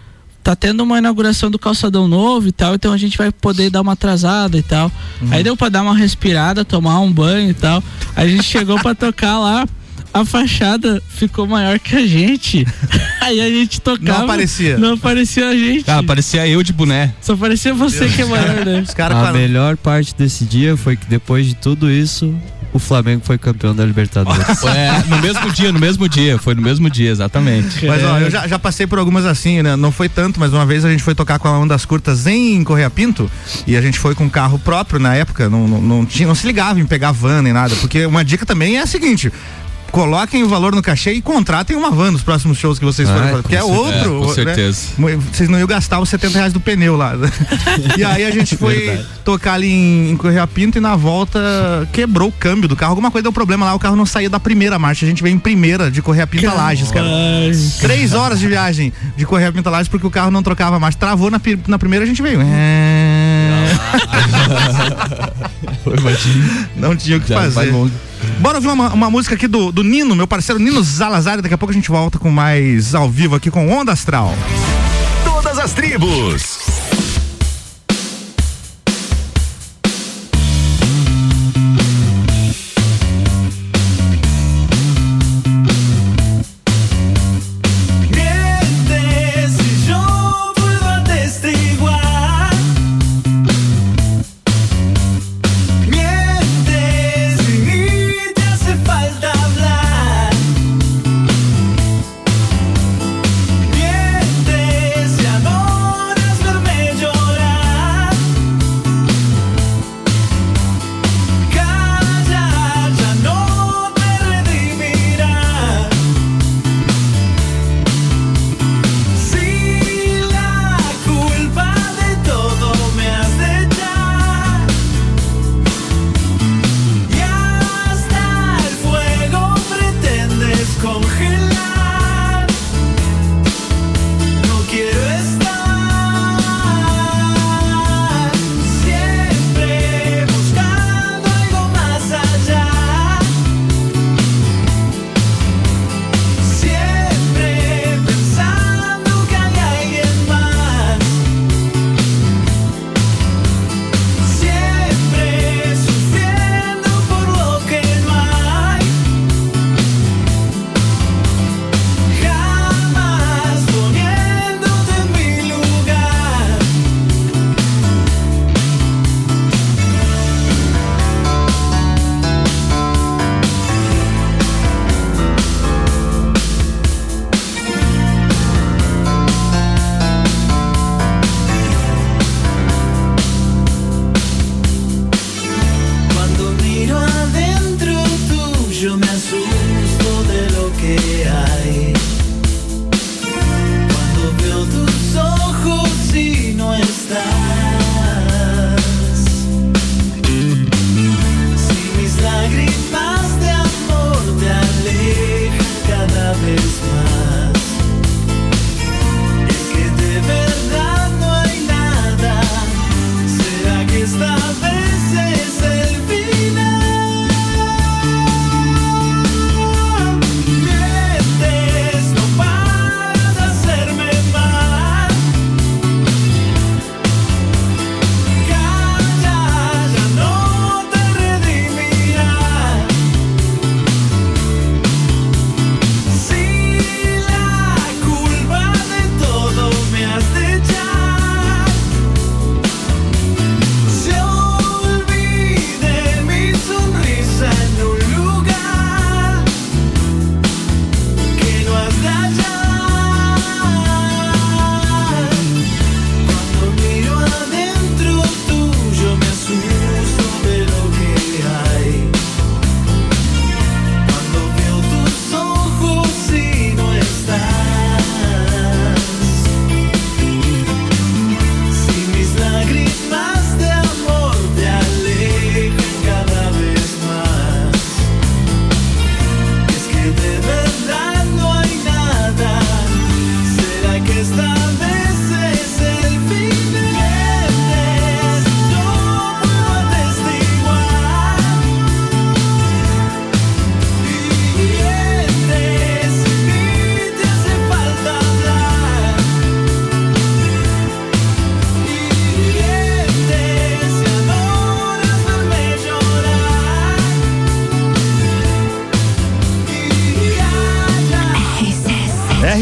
tá tendo uma inauguração do calçadão novo e tal, então a gente vai poder dar uma atrasada e tal. Uhum. Aí deu pra dar uma respirada, tomar um banho e tal. Aí a gente chegou pra tocar lá. A fachada ficou maior que a gente. [laughs] Aí a gente tocava. Não aparecia. Não aparecia a gente. Ah, parecia eu de boné. Só parecia você que é maior, né? Os caras A melhor parte desse dia foi que depois de tudo isso, o Flamengo foi campeão da Libertadores. [laughs] É, no mesmo dia, no mesmo dia. Foi no mesmo dia, exatamente. Mas ó, eu já, já passei por algumas assim, né? Não foi tanto, mas uma vez a gente foi tocar com a Ondas Curtas em Correia Pinto e a gente foi com um carro próprio na época, não, não, não tinha, não se ligava em pegar van nem nada, porque uma dica também é a seguinte. Coloquem o valor no cachê e contratem uma van nos próximos shows que vocês forem Ah, fazer. Porque é outro. É, com né? certeza. Vocês não iam gastar os 70 reais do pneu lá. [laughs] e aí a gente foi tocar ali em, em Correia Pinto e na volta quebrou o câmbio do carro. Alguma coisa deu problema lá, o carro não saía da primeira marcha. A gente veio em primeira de Correia Pinto a Lages, cara. Três horas de viagem de Correia Pinto a Lages porque o carro não trocava marcha. Travou na, na primeira a gente veio. É... Não tinha o que Já fazer. Bora ouvir uma, uma música aqui do, do Nino, meu parceiro Nino Zalazar. e Daqui a pouco a gente volta com mais ao vivo aqui com Onda Astral. Todas as tribos.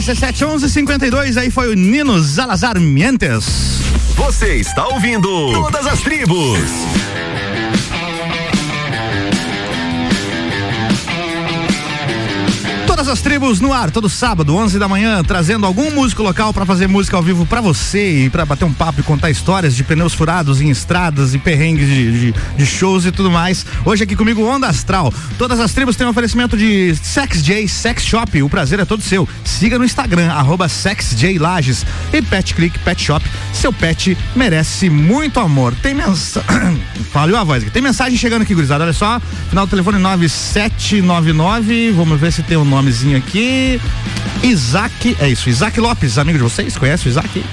RC7 1152, aí foi o Nino Zalazar Mientes. Você está ouvindo Todas as Tribos. Todas as tribos no ar, todo sábado, 11 da manhã, trazendo algum músico local para fazer música ao vivo para você e para bater um papo e contar histórias de pneus furados em estradas e perrengues de, de, de shows e tudo mais. Hoje aqui comigo, Onda Astral. Todas as tribos têm um oferecimento de Sex J Sex Shop. O prazer é todo seu. Siga no Instagram, arroba SexJLages e Pet Click Pet Shop. Seu pet merece muito amor. Tem mensagem. [coughs] Falhou a voz aqui. Tem mensagem chegando aqui, gurizada. Olha só. Final do telefone 9799. Vamos ver se tem um nomezinho aqui. Isaac, é isso, Isaac Lopes, amigo de vocês, conhece o Isaac?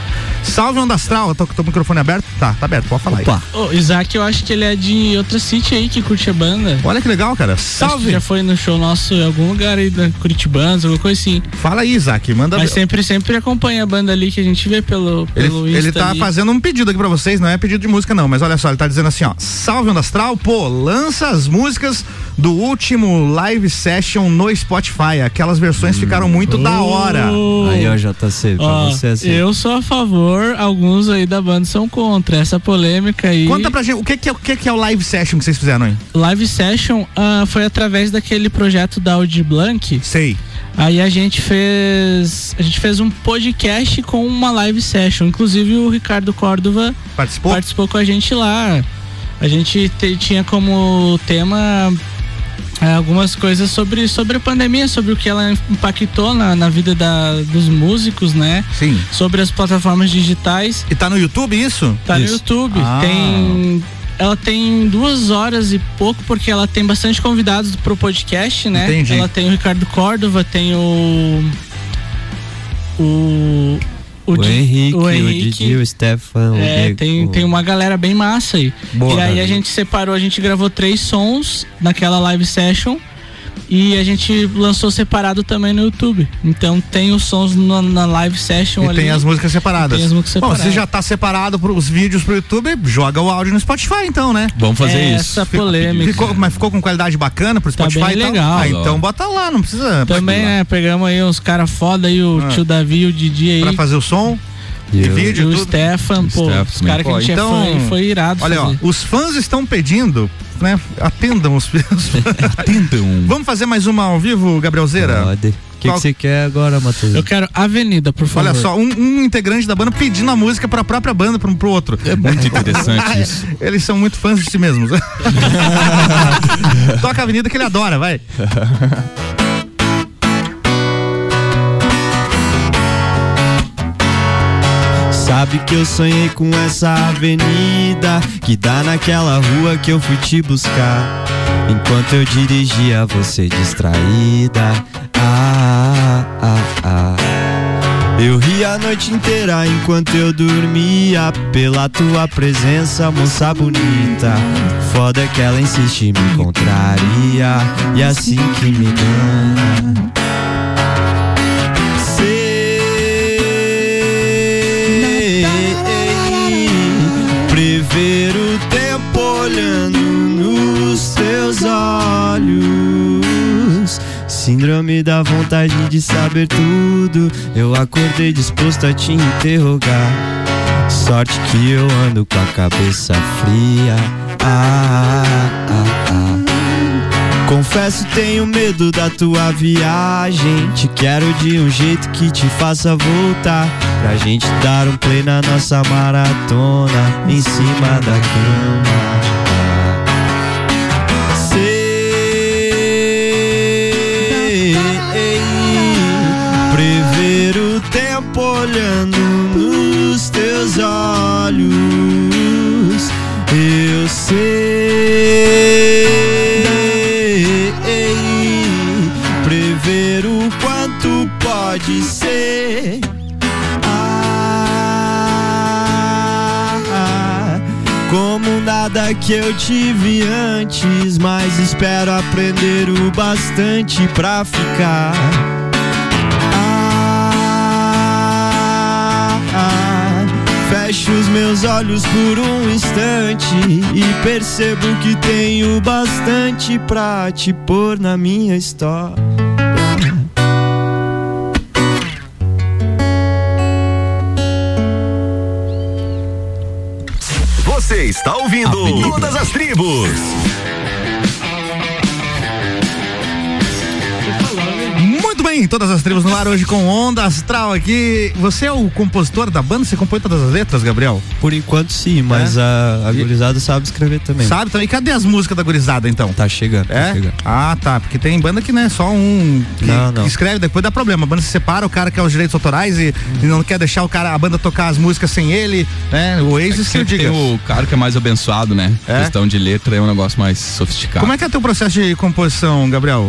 Salve Onda Astral, tô com o microfone aberto? Tá, tá aberto, pode falar aí. Ô, Isaac, eu acho que ele é de outra city aí que curte a banda. Olha que legal, cara. Acho Salve! que já foi no show nosso em algum lugar aí da Curitibanos, alguma coisa assim. Fala aí, Isaac, manda Mas sempre, sempre acompanha a banda ali que a gente vê pelo, Ele, pelo ele Insta tá ali. fazendo um pedido aqui pra vocês, não é pedido de música não, mas olha só, ele tá dizendo assim, ó, salve Onda Astral, pô, lança as músicas do último live session no Spotify, aquelas versões ficaram muito da hora. Aí, ó, JC, pra Ó, você assim. eu sou a favor, alguns aí da banda são contra. Essa polêmica aí. Conta pra gente, o que que é, o que que é o live session que vocês fizeram aí? Live Session ah, foi através daquele projeto da Audi Blank. Sei. Aí a gente fez. A gente fez um podcast com uma live session. Inclusive o Ricardo Córdova participou, participou com a gente lá. A gente te- tinha como tema algumas coisas sobre, sobre a pandemia, sobre o que ela impactou na, na vida da, dos músicos, né? Sim. Sobre as plataformas digitais. E tá no YouTube isso? Tá Isso. no YouTube. Ah. Tem. Ela tem duas horas e pouco, porque ela tem bastante convidados pro podcast, né? Entendi. Ela tem o Ricardo Córdova, tem o. O. O, Di- Henrique, o, Henrique. Didi, o Stefan, o É, Diego, tem, o- tem uma galera bem massa aí. Boa, e aí a gente separou, a gente gravou três sons naquela live session e a gente lançou separado também no YouTube. Então tem os sons na, na live session E ali. tem as músicas separadas. Tem as músicas Bom, separadas. se já tá separado pros vídeos pro YouTube, joga o áudio no Spotify então, né? Vamos fazer É, isso. Essa polêmica. Ficou, mas ficou com qualidade bacana pro Tá Spotify bem e tal? legal. Ah, então bota lá, não precisa. Também, é, pegamos aí uns caras foda aí, o Ah. tio Davi e o Didi aí. Pra fazer o som. E eu- vídeo, e o tudo. Stefan, pô, Stefan os caras que a gente então, é fã, foi irado Olha, ó, fazer. os fãs estão pedindo, né? Atendam os. [laughs] Atendam. Vamos fazer mais uma ao vivo, Gabrielzeira? Pode. O que você quer agora, Matheus? Eu quero Avenida, por favor. Olha só, um, um integrante da banda pedindo a música pra própria banda, pro, pro outro. É muito interessante [laughs] isso. Eles são muito fãs de si mesmos. [laughs] Toca a avenida que ele adora, vai. Sabe que eu sonhei com essa avenida que dá naquela rua que eu fui te buscar. Enquanto eu dirigia você distraída. Ah, ah, ah. Eu ri a noite inteira enquanto eu dormia pela tua presença, moça bonita. Foda que ela insiste em me contraria e assim que me ganha. Prever o tempo olhando nos teus olhos. Síndrome da vontade de saber tudo. Eu acordei disposto a te interrogar. Sorte que eu ando com a cabeça fria. Ah, ah, ah. Confesso, tenho medo da tua viagem. Te quero de um jeito que te faça voltar. Pra gente dar um play na nossa maratona em cima da cama. Sei prever o tempo olhando nos teus olhos. Eu sei que eu tive antes, mas espero aprender o bastante pra ficar. Ah, Fecho os meus olhos por um instante e percebo que tenho bastante pra te pôr na minha história. Você está ouvindo Todas as Tribos. Bem, todas as tribos no ar hoje com Onda Astral aqui. Você é o compositor da banda? Você compõe todas as letras, Gabriel? Por enquanto sim, mas a, a gurizada sabe escrever também. Sabe também? Cadê as músicas da gurizada então? Tá chegando, É? tá chegando. Ah, tá. Porque tem banda que não é só um que, Não, não. que escreve, depois dá problema. A banda se separa, o cara quer os direitos autorais e, e não quer deixar o cara, a banda tocar as músicas sem ele, né? O ex que eu diga. tem o cara que é mais abençoado, né? É? Questão de letra é um negócio mais sofisticado. Como é que é teu processo de composição, Gabriel?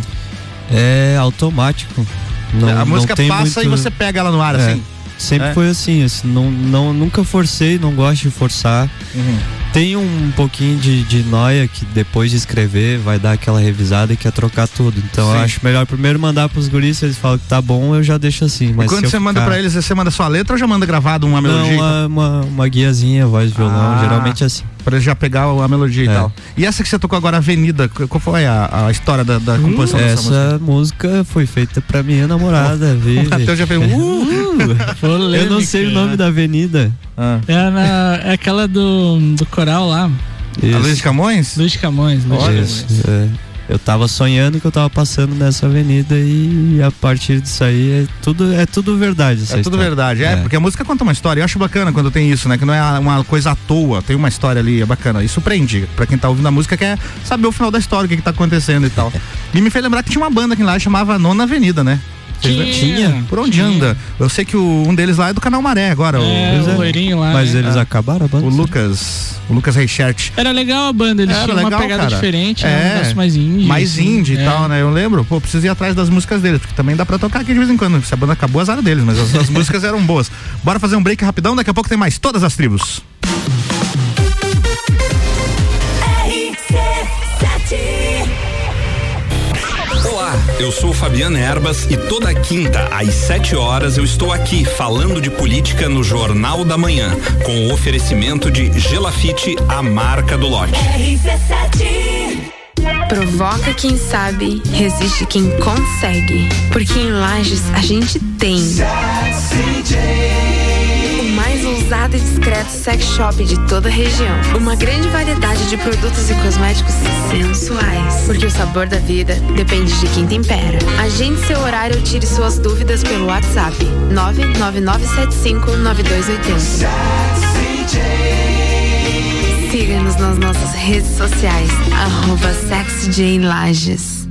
É automático. Não, a música passa muito- e você pega ela no ar, É, assim. Sempre É. foi assim, assim, não, não, nunca forcei, não gosto de forçar. Uhum. Tem um pouquinho de, de noia que depois de escrever vai dar aquela revisada e quer trocar tudo. Então acho melhor primeiro mandar pros guris, se eles falam que tá bom, eu já deixo assim. Mas e quando você manda ficar- pra eles, você manda só a letra ou já manda gravado uma melodia? Não, uma, uma, uma guiazinha, voz e violão, Ah. geralmente é assim. Pra ele já pegar a melodia e É. tal. E essa que você tocou agora, Avenida, qu- qual foi a, a história da, da composição dessa música? Essa música foi feita pra minha namorada, Vivi. [laughs] Matheus já fez um, Uh, [laughs] eu não sei o nome da avenida. É, na, é aquela do, do coral lá. Isso. A Luiz de Camões? Luiz de Camões, Luiz Camões. é. Eu tava sonhando que eu tava passando nessa avenida e a partir disso aí é tudo, é tudo verdade. É tudo história. verdade, é, porque a música conta uma história. Eu acho bacana quando tem isso, né? Que não é uma coisa à toa, tem uma história ali, é bacana. Isso prende. Pra quem tá ouvindo a música, quer saber o final da história, o que, que tá acontecendo e tal. [laughs] E me fez lembrar que tinha uma banda aqui lá chamava Nona Avenida, né? Tinha? Tinha? Por onde tinha. anda? Eu sei que o- um deles lá é do canal Maré agora. É, o, o loirinho lá. Mas né? eles acabaram a banda? o Lucas. O Lucas Reichert. Era legal a banda, eles Era tinham uma legal, pegada cara. diferente, né? É, um negócio mais indie. Mais assim. indie É. e tal, né? Eu lembro, pô, preciso ir atrás das músicas deles, porque também dá pra tocar aqui de vez em quando. Se a banda acabou, azar deles, mas as, as [laughs] músicas eram boas. Bora fazer um break rapidão, daqui a pouco tem mais todas as tribos. Eu sou Fabiana Erbas e toda quinta às 7 horas eu estou aqui falando de política no Jornal da Manhã, com o oferecimento de Gelafite, a marca do lote. Provoca quem sabe, resiste quem consegue. Porque em Lages a gente tem. E discreto sex shop de toda a região. Uma grande variedade de produtos e cosméticos sensuais. Porque o sabor da vida depende de quem tempera. Agende seu horário ou tire suas dúvidas pelo WhatsApp 999759280. Siga-nos nas nossas redes sociais, arroba SexyJLages.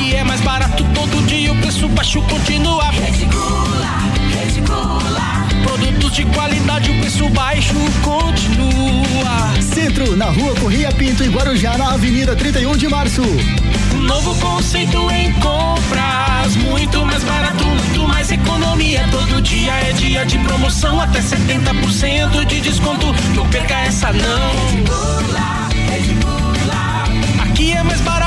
E é mais barato todo dia, o preço baixo continua. Produtos de qualidade, o preço baixo continua. Centro, na rua Correia Pinto e Guarujá, na Avenida 31 de Março. Um novo conceito em compras, muito mais barato, muito mais economia. Todo dia é dia de promoção, até 70% de desconto. Não perca essa não. Aqui é mais barato.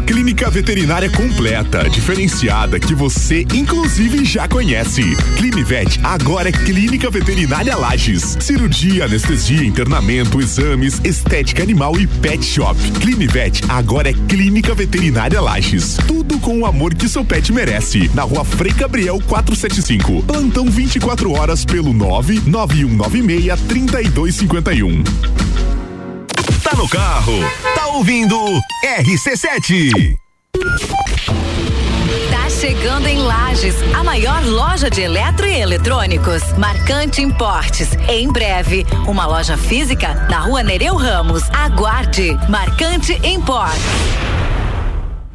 Uma clínica veterinária completa, diferenciada, que você inclusive já conhece. Clinivet agora é Clínica Veterinária Lages. Cirurgia, anestesia, internamento, exames, estética animal e pet shop. Clinivet agora é Clínica Veterinária Lages. Tudo com o amor que seu pet merece. Na rua Frei Gabriel 475. Plantão 24 horas pelo 99196 3251. Tá no carro, tá ouvindo RC7. Tá chegando em Lages, a maior loja de eletro e eletrônicos. Marcante Importes. Em breve, uma loja física na rua Nereu Ramos. Aguarde. Marcante Importes.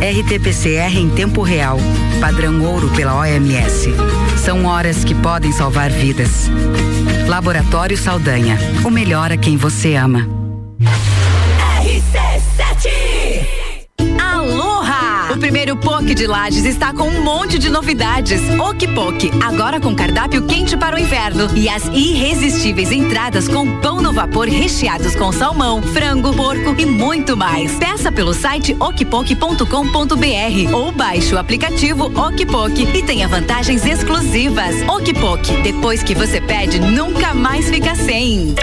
RT-PCR em tempo real, padrão ouro pela OMS. São horas que podem salvar vidas. Laboratório Saldanha, o melhor a quem você ama. O primeiro POC de Lages está com um monte de novidades. Ok Poke, agora com cardápio quente para o inverno e as irresistíveis entradas com pão no vapor recheados com salmão, frango, porco e muito mais. Peça pelo site okpok.com.br ou baixe o aplicativo Okpok e tenha vantagens exclusivas. Okpok, depois que você pede, nunca mais fica sem.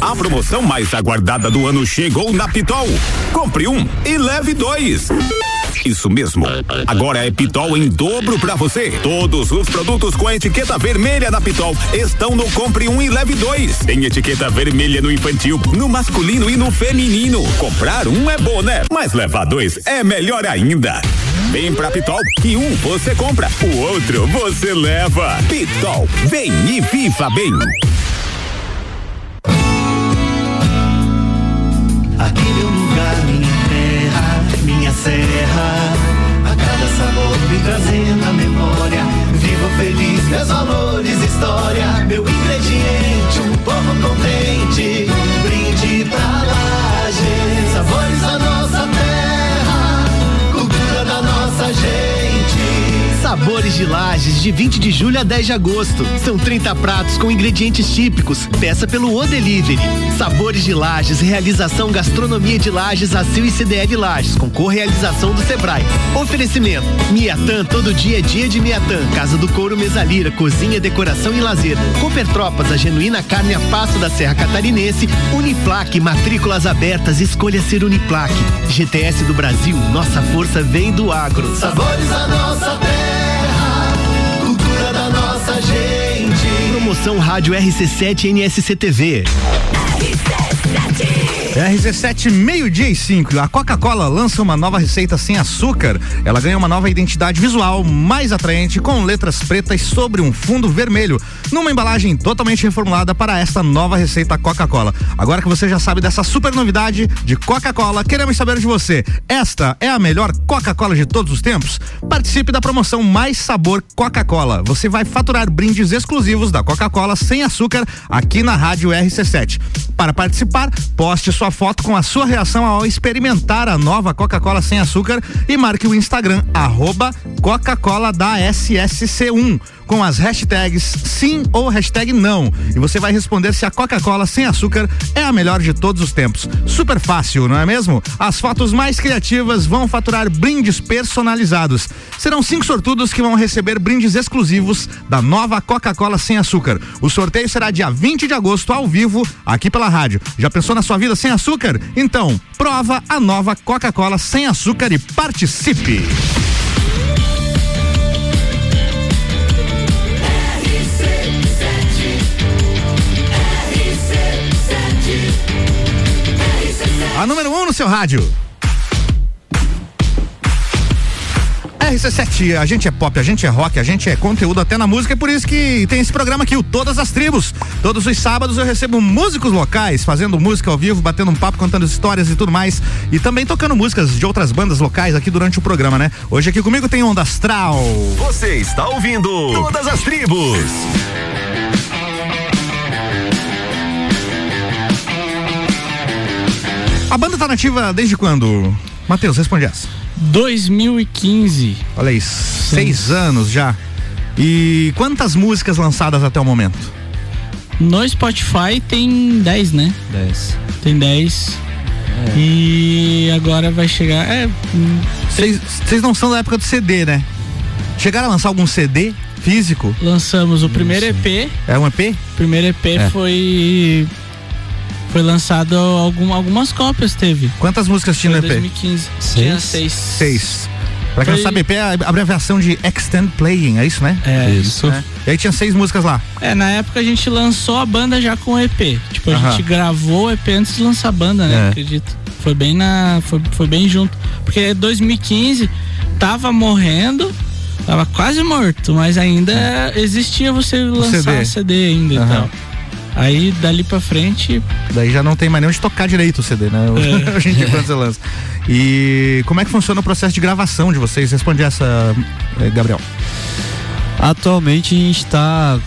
A promoção mais aguardada do ano chegou na Pitol. Compre um e leve dois. Isso mesmo. Agora é Pitol em dobro pra você. Todos os produtos com a etiqueta vermelha da Pitol estão no Compre um e leve dois. Tem etiqueta vermelha no infantil, no masculino e no feminino. Comprar um é bom, né? Mas levar dois é melhor ainda. Vem pra Pitol e um você compra, o outro você leva. Pitol, vem e viva bem. Aqui serra. A cada sabor me trazendo a memória. Vivo feliz, meus valores, história. Meu ingrediente, um povo contente. Brinde pra laje. Sabores Sabores de Lages, de 20 de julho a 10 de agosto. São 30 pratos com ingredientes típicos. Peça pelo O Delivery. Sabores de Lages, realização Gastronomia de Lages, ACIL e CDL Lages, com co-realização do Sebrae. Oferecimento: Miatã, todo dia é dia de Miatã. Casa do Couro Mesalira, cozinha, decoração e lazer. Cooper Tropas, a genuína carne a passo da Serra Catarinense. Uniplaque, matrículas abertas, escolha ser Uniplaque. GTS do Brasil, nossa força vem do agro. Sabores da nossa terra, gente. Promoção Rádio RC7 NSC TV. RC7, meio-dia e 5. A Coca-Cola lança uma nova receita sem açúcar. Ela ganha uma nova identidade visual mais atraente com letras pretas sobre um fundo vermelho, numa embalagem totalmente reformulada para esta nova receita Coca-Cola. Agora que você já sabe dessa super novidade de Coca-Cola, queremos saber de você. Esta é a melhor Coca-Cola de todos os tempos? Participe da promoção Mais Sabor Coca-Cola. Você vai faturar brindes exclusivos da Coca-Cola sem açúcar aqui na Rádio RC7. Para participar, poste sua foto com a sua reação ao experimentar a nova Coca-Cola sem açúcar e marque o Instagram arroba Coca-Cola da SSC1 com as hashtags sim ou hashtag não. E você vai responder se a Coca-Cola sem açúcar é a melhor de todos os tempos. Super fácil, não é mesmo? As fotos mais criativas vão faturar brindes personalizados. Serão cinco sortudos que vão receber brindes exclusivos da nova Coca-Cola sem açúcar. O sorteio será dia 20 de agosto, ao vivo, aqui pela rádio. Já pensou na sua vida sem açúcar? Então, prova a nova Coca-Cola sem açúcar e participe! A número 1 um no seu rádio. RC7, a gente é pop, a gente é rock, a gente é conteúdo até na música, é por isso que tem esse programa aqui, o Todas as Tribos. Todos os sábados eu recebo músicos locais, fazendo música ao vivo, batendo um papo, contando histórias e tudo mais. E também tocando músicas de outras bandas locais aqui durante o programa, né? Hoje aqui comigo tem Onda Astral. Você está ouvindo Todas as Tribos. A banda tá nativa desde quando? Matheus, responde essa. 2015. Olha isso, seis anos já. E quantas músicas lançadas até o momento? No Spotify tem 10, né? 10. Tem 10. E agora vai chegar. É. Vocês não são da época do CD, né? Chegaram a lançar algum CD físico? Lançamos o primeiro EP. É um EP? O primeiro EP É. foi. Foi lançado algum, algumas cópias, teve. Quantas músicas tinha Foi no EP? 2015. Tinha seis. Seis. Pra quem não sabe, EP é a abreviação de Extend Playing, é isso, né? É. Isso. É. E aí tinha seis músicas lá. É, na época a gente lançou a banda já com EP. Tipo, a Aham. gente gravou o EP antes de lançar a banda, né? É. Acredito. Foi bem na. Foi, foi bem junto. Porque 2015 tava morrendo, tava quase morto, mas ainda existia você lançar CD. CD, ainda e tal. Aí dali pra frente. Daí já não tem mais nem onde tocar direito o CD, né? É. Hoje em dia quando você lança. E como é que funciona o processo de gravação de vocês? Responde essa, eh, Gabriel. Atualmente a gente tá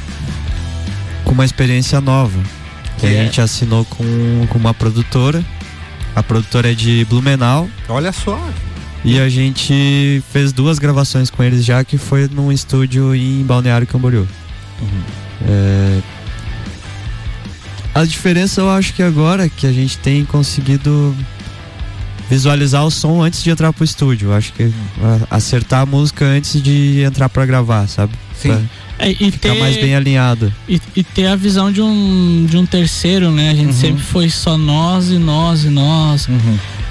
com uma experiência nova. Que é? a gente assinou com, com uma produtora. A produtora é de Blumenau. Olha só. E a gente fez duas gravações com eles já, que foi num estúdio em Balneário Camboriú. É, A diferença eu acho que agora é que a gente tem conseguido visualizar o som antes de entrar pro estúdio. Eu acho que a- acertar a música antes de entrar pra gravar, sabe? Sim. Pra É, e ficar ter, mais bem alinhado. e, e ter a visão de um, de um terceiro, né? A gente Uhum. sempre foi só nós e nós e nós.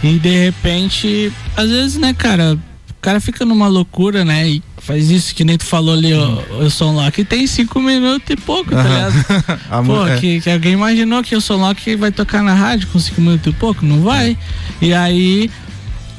E de repente, às vezes, né, cara, cara fica numa loucura, né? E faz isso que nem tu falou ali, o som lá, que tem cinco minutos e pouco, tá ligado? [laughs] Pô, é. que, que alguém imaginou que o lá que vai tocar na rádio com cinco minutos e pouco? Não vai. E aí.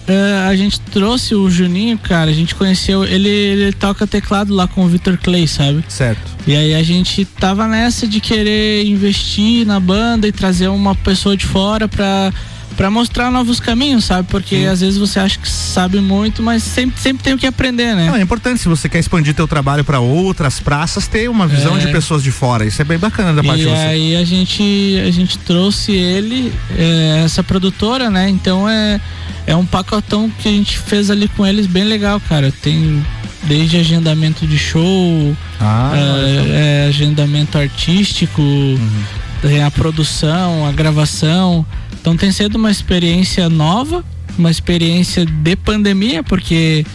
eh, a gente trouxe o Juninho, cara, a gente conheceu, ele, ele toca teclado lá com o Victor Clay, sabe? Certo. E aí a gente tava nessa de querer investir na banda e trazer uma pessoa de fora pra, pra mostrar novos caminhos, sabe? Porque às vezes você acha que sabe muito, mas sempre, sempre tem o que aprender, né? Não, é importante se você quer expandir teu trabalho para outras praças, ter uma visão É. de pessoas de fora. Isso é bem bacana da parte E aí a gente, a gente trouxe ele, é, essa produtora, né? Então é, é um pacotão que a gente fez ali com eles bem legal, cara. Tem desde agendamento de show, Ah, é, é, agendamento artístico, é, a produção, a gravação. Então tem sido uma experiência nova, uma experiência de pandemia, porque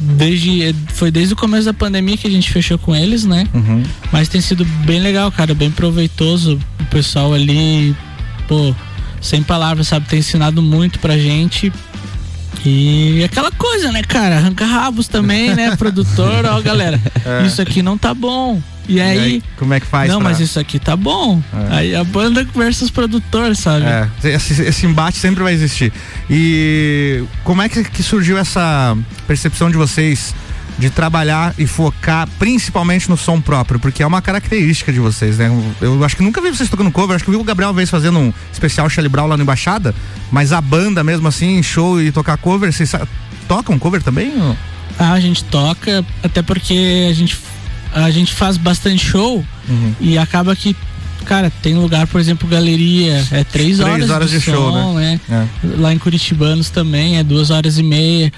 desde foi desde o começo da pandemia que a gente fechou com eles, né? Uhum. Mas tem sido bem legal, cara, bem proveitoso. O pessoal ali, pô, sem palavras, sabe, tem ensinado muito pra gente. E aquela coisa, né, cara? Arranca rabos também, né, [laughs] produtor, ó, galera. É. Isso aqui não tá bom. E aí, como é que faz? não, pra- mas isso aqui tá bom. É. Aí a banda versus produtor, sabe? É, esse, esse embate sempre vai existir. E como é que, que surgiu essa percepção de vocês de trabalhar e focar principalmente no som próprio? Porque é uma característica de vocês, né? Eu acho que nunca vi vocês tocando cover, acho que vi o Gabriel vez fazendo um especial Charlie Brown lá no Embaixada, mas a banda mesmo assim, show e tocar cover, vocês tocam cover também? ou? Ah, a gente toca, até porque a gente, a gente faz bastante show Uhum. e acaba que, cara, tem lugar, por exemplo, galeria, é três, Três horas, horas de som, show, né? né? Lá em Curitibanos também é duas horas e meia.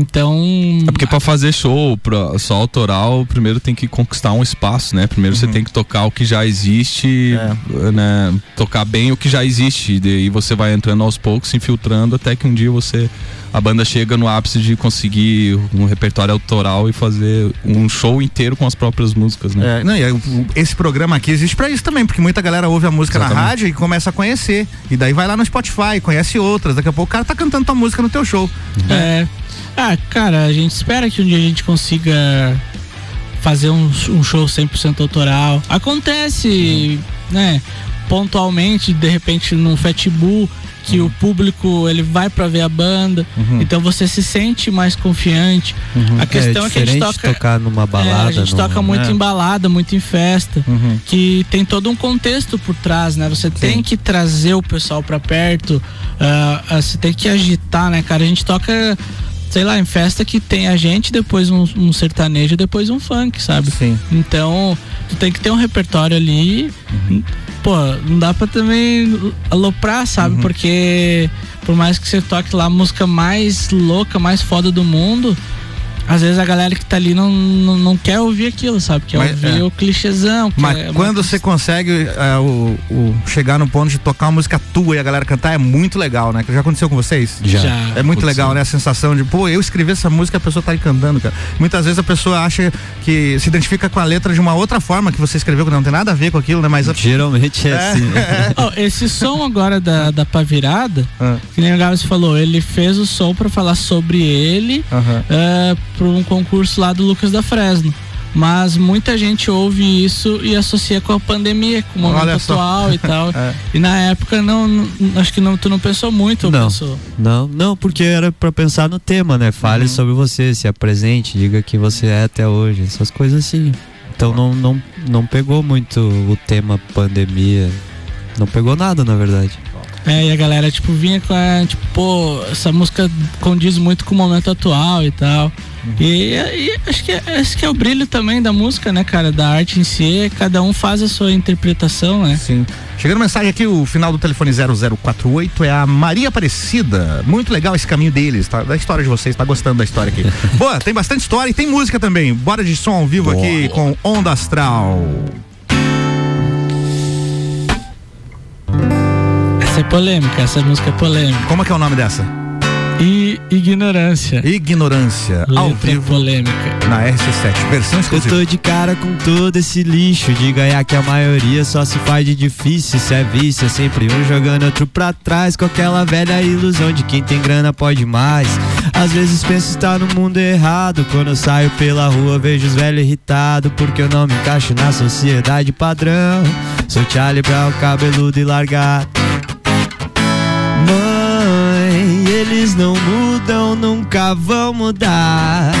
Então. É porque pra fazer show pra, só autoral, primeiro tem que conquistar um espaço, né? Primeiro Uhum. você tem que tocar o que já existe, É. né? Tocar bem o que já existe. E daí você vai entrando aos poucos, se infiltrando, até que um dia você. A banda chega no ápice de conseguir um repertório autoral e fazer um show inteiro com as próprias músicas, né? É, não, e esse programa aqui existe pra isso também, porque muita galera ouve a música na Exatamente. rádio e começa a conhecer. E daí vai lá no Spotify, conhece outras. Daqui a pouco o cara tá cantando tua música no teu show. É. Ah, cara, a gente espera que um dia a gente consiga fazer um, um show 100% autoral. Acontece, né? Pontualmente, de repente, num Festival que o público ele vai pra ver a banda, Uhum. então você se sente mais confiante. A questão é, que a gente toca tocar numa é, balada. a gente toca muito né? em balada, muito em festa, que tem todo um contexto por trás, né? Você tem que trazer o pessoal pra perto, ah, ah, você tem que agitar, né, cara? A gente toca, sei lá, em festa que tem a gente, depois um, um sertanejo, depois um funk, sabe? Sim. Então, tu tem que ter um repertório ali. Pô, não dá pra também aloprar, sabe? Porque por mais que você toque lá a música mais louca, mais foda do mundo, às vezes a galera que tá ali não, não, não quer ouvir aquilo, sabe? Quer Mas, ouvir é. o clichêzão. Mas uma quando você consegue é, o, o- chegar no ponto de tocar uma música tua e a galera cantar é muito legal, né? Que já aconteceu com vocês? Já. Já. É muito Aconteceu. legal, né? A sensação de, pô, eu escrevi essa música, a pessoa tá aí cantando, cara. Muitas vezes a pessoa acha que se identifica com a letra de uma outra forma que você escreveu, que não tem nada a ver com aquilo, né? Mas Geralmente é, assim. né? [laughs] Ó, esse som agora da, da Pavirada, Ah. que nem o Gabs falou, ele fez o som pra falar sobre ele é, pra um concurso lá do Lucas da Fresno. Mas muita gente ouve isso e associa com a pandemia, com o momento Olha só. atual e tal. [laughs] É. E na época não, não- acho que não, tu não pensou muito, Não. pensou? Não, não, porque era pra pensar no tema, né? Fale Uhum. sobre você, se apresente, diga que você é até hoje, essas coisas assim. Então não, não, não pegou muito o tema pandemia. Não pegou nada, na verdade. É, e a galera, tipo, vinha com a, tipo, pô, essa música condiz muito com o momento atual e tal. E, e acho que é- esse que é o brilho também da música, né, cara? Da arte em si, cada um faz a sua interpretação, né? Sim. Chegando mensagem aqui, o final do telefone 0048 é a Maria Aparecida. Muito legal esse caminho deles, tá? Da história de vocês, tá gostando da história aqui. [laughs] Boa, tem bastante história e tem música também. Bora de som ao vivo aqui com Onda Astral. Essa é polêmica, essa música é polêmica. Como é que é o nome dessa? E ignorância. Ignorância, ao Letra vivo. polêmica. Na RC7, versão Eu exclusiva. tô de cara com todo esse lixo de ganhar que a maioria só se faz de difícil. Se é vício, é sempre um jogando outro pra trás. Com aquela velha ilusão de quem tem grana pode mais. Às vezes penso estar no mundo errado. Quando eu saio pela rua, vejo os velhos irritados. Porque eu não me encaixo na sociedade padrão. Sou Charlie Brown, cabeludo e largado. Mãe, eles não mudam, nunca vão mudar.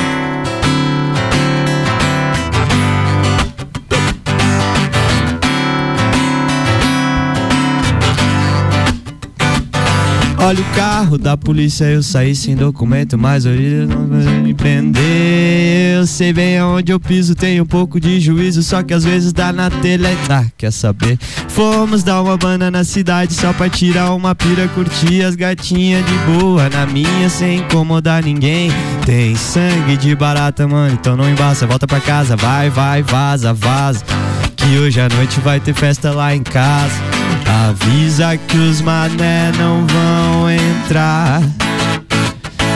Olha o carro da polícia, eu saí sem documento, mas hoje não vai me prender. Eu sei bem aonde eu piso, tenho um pouco de juízo, só que às vezes dá na telha dá, quer saber? Fomos dar uma banda na cidade só pra tirar uma pira, curtir as gatinhas de boa, na minha sem incomodar ninguém. Tem sangue de barata, mano, então não embaça, volta pra casa, vai, vai, vaza, vaza. Que hoje à noite vai ter festa lá em casa. Avisa que os mané não vão entrar.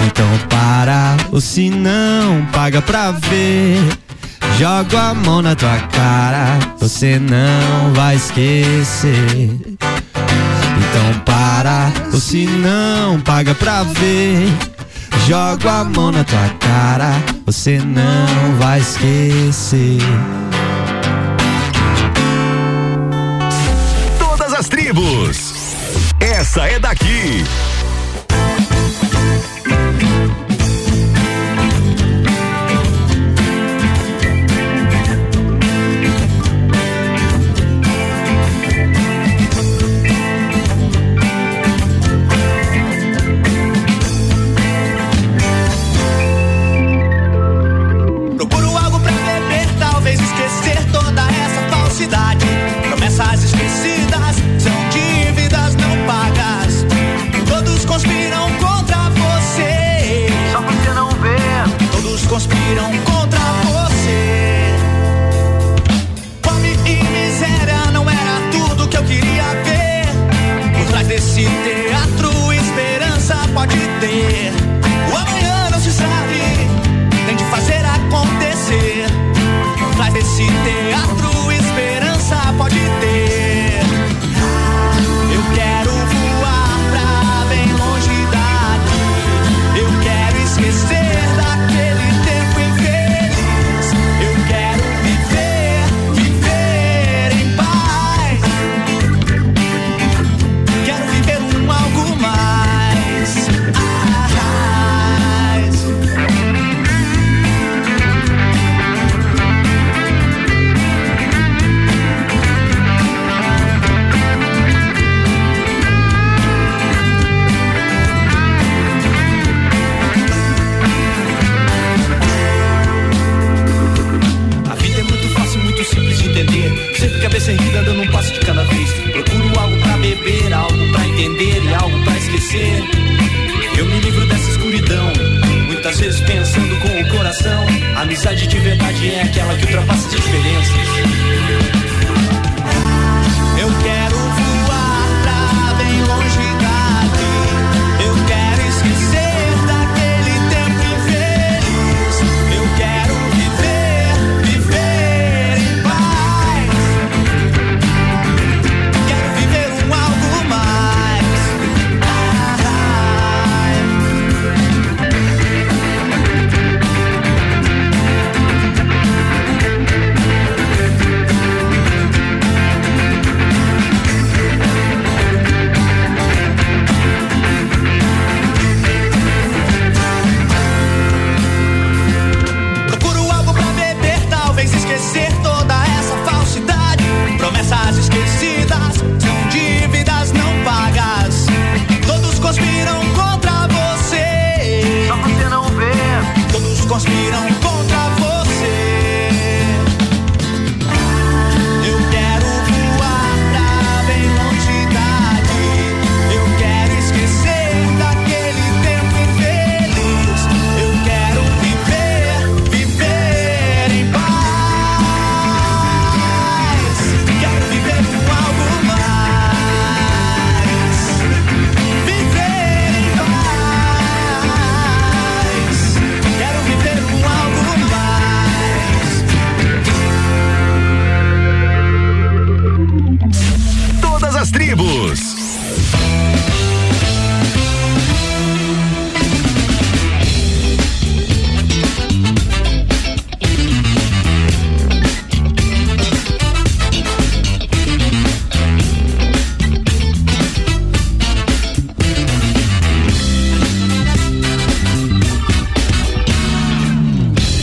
Então para, ou se não, paga pra ver. Jogo a mão na tua cara, você não vai esquecer. Então para, ou se não, paga pra ver. Jogo a mão na tua cara, você não vai esquecer. Tribos. Essa é daqui.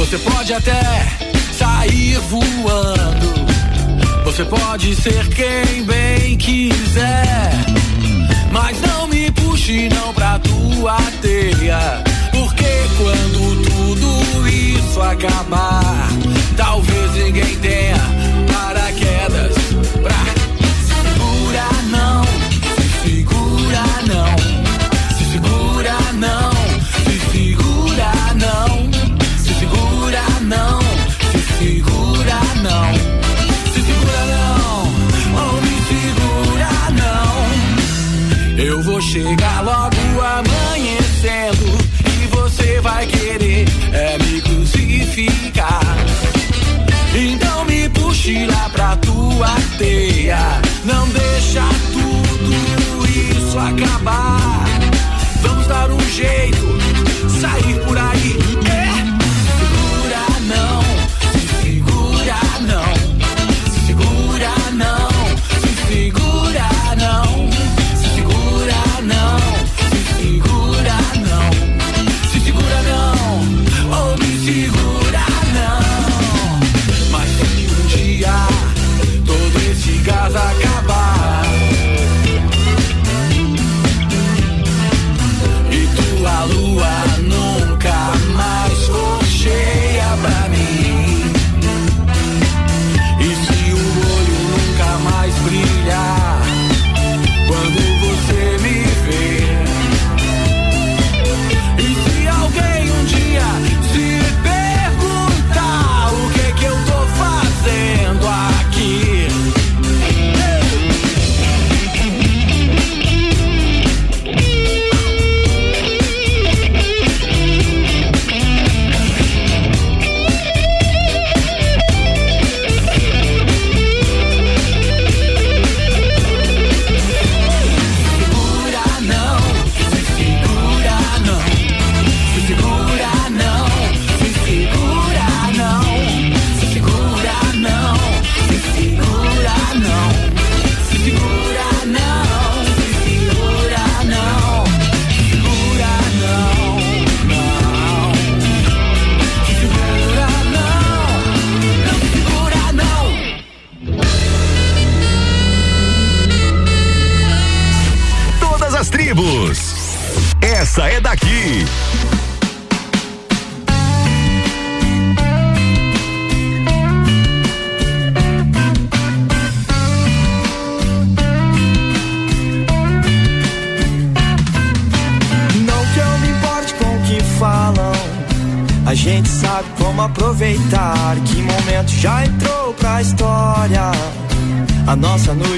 Você pode até sair voando. Você pode ser quem bem quiser. Mas não me puxe não pra tua telha. Porque quando tudo isso acabar, talvez ninguém tenha paraquedas.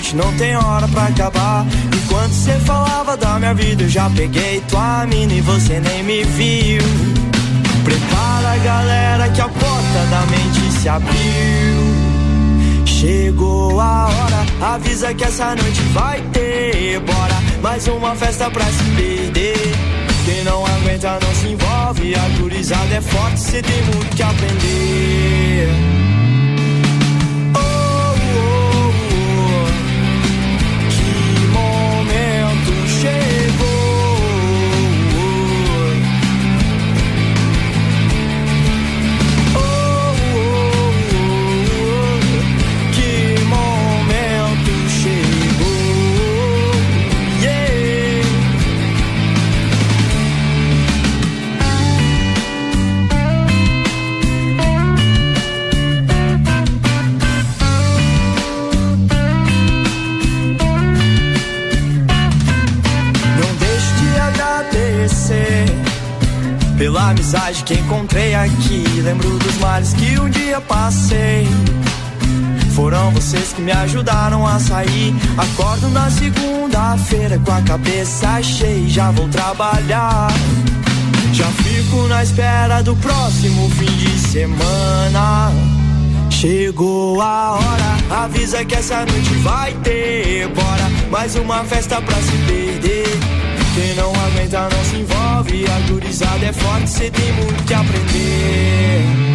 Noite não tem hora pra acabar. Enquanto você falava da minha vida, eu já peguei tua mina e você nem me viu. Prepara galera que a porta da mente se abriu. Chegou a hora, avisa que essa noite vai ter. Bora, mais uma festa pra se perder. Quem não aguenta não se envolve. A gurizada é forte, cê tem muito que aprender. Encontrei aqui. Lembro dos males que um dia passei. Foram vocês que me ajudaram a sair. Acordo na segunda-feira com a cabeça cheia. Já vou trabalhar. Já fico na espera do próximo fim de semana. Chegou a hora, avisa que essa noite vai ter. Bora, mais uma festa pra se perder. Quem não aguenta não se envolve. A gurizada é forte, cê tem muito que aprender.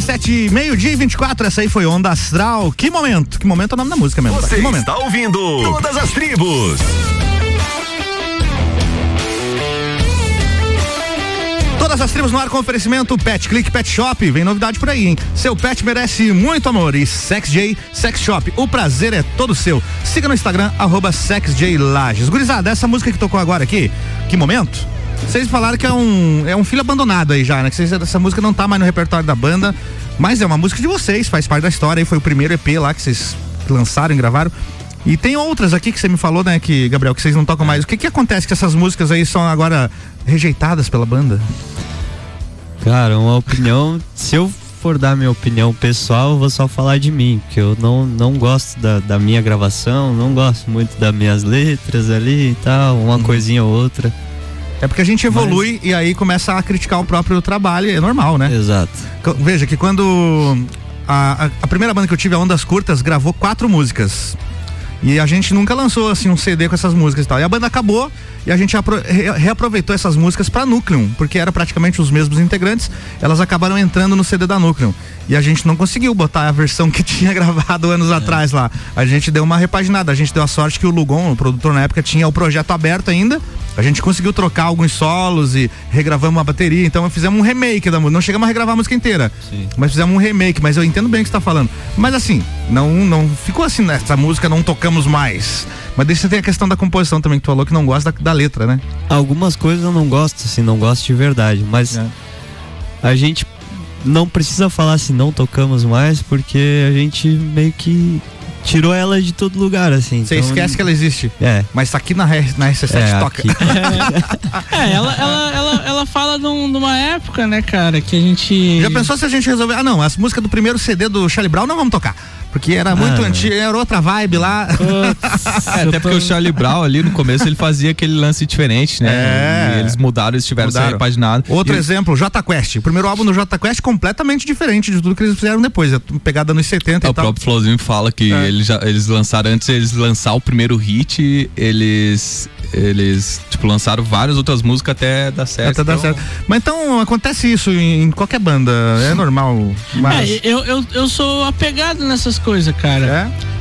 RC7, meio-dia e 24, essa aí foi Onda Astral. Que momento? Que momento é o nome da música mesmo. Você momento? está ouvindo Todas as Tribos. Todas as tribos no ar com oferecimento Pet Click Pet Shop. Vem novidade por aí, hein? Seu pet merece muito amor. E SexJ Sex Shop. O prazer é todo seu. Siga no Instagram, arroba SexJLages. Gurizada, essa música que tocou agora aqui, que momento? Vocês falaram que é um, é um filho abandonado aí já, né? Que essa música não tá mais no repertório da banda. Mas é uma música de vocês, faz parte da história. Aí foi o primeiro EP lá que vocês lançaram e gravaram. E tem outras aqui que você me falou, né, que, Gabriel, que vocês não tocam mais. O que que acontece que essas músicas aí são agora rejeitadas pela banda? Cara, uma opinião. Se eu for dar minha opinião pessoal, eu vou só falar de mim, porque eu não, não gosto da, da minha gravação, não gosto muito das minhas letras ali e tal, uma coisinha ou outra. É porque a gente evolui e aí começa a criticar o próprio trabalho, é normal, né? Exato. Veja que quando a, a- a primeira banda que eu tive, a Ondas Curtas, gravou quatro músicas. E a gente nunca lançou assim um CD com essas músicas e tal. E a banda acabou e a gente apro- re- reaproveitou essas músicas pra Núcleo, porque era praticamente os mesmos integrantes. Elas acabaram entrando no CD da Núcleo. E a gente não conseguiu botar a versão que [laughs] tinha gravado anos atrás lá. A gente deu uma repaginada. A gente deu a sorte que o Lugon, o produtor na época, tinha o projeto aberto ainda. A gente conseguiu trocar alguns solos e regravamos uma bateria. Então fizemos um remake da música. Não chegamos a regravar a música inteira. Mas fizemos um remake. Mas eu entendo bem o que você tá falando. Mas assim, não, não ficou assim nessa música, não tocamos mais. Mas você tem a questão da composição também, que tu falou que não gosta da, da letra, né? Algumas coisas eu não gosto, assim, não gosto de verdade, mas É. a gente não precisa falar se não tocamos mais, porque a gente meio que tirou ela de todo lugar, assim. Você então- esquece que ela existe. É. Mas tá aqui na, na RC7 É, toca. aqui. [laughs] É, ela, ela, ela, ela fala num- numa época, né, cara, que a gente. Já pensou se a gente resolver. Ah, não, as músicas do primeiro CD do Charlie Brown não vamos tocar. Porque era muito Ah. antigo, era outra vibe lá. É, até porque o Charlie Brown ali no começo ele fazia aquele lance diferente, né? É. E eles mudaram, eles tiveram Mudaram. essa repaginada. Outro E- exemplo, J Quest. O primeiro álbum do J Quest completamente diferente de tudo que eles fizeram depois. É pegada nos 70 É, e o tal. próprio Flowzinho fala que É. eles, já, eles lançaram, antes de eles lançar o primeiro hit, eles, eles tipo, lançaram várias outras músicas até dar certo. Até dar Então, certo. Mas então acontece isso em, qualquer banda, é normal. Mas... É, eu, eu, eu sou apegado nessas coisas, cara.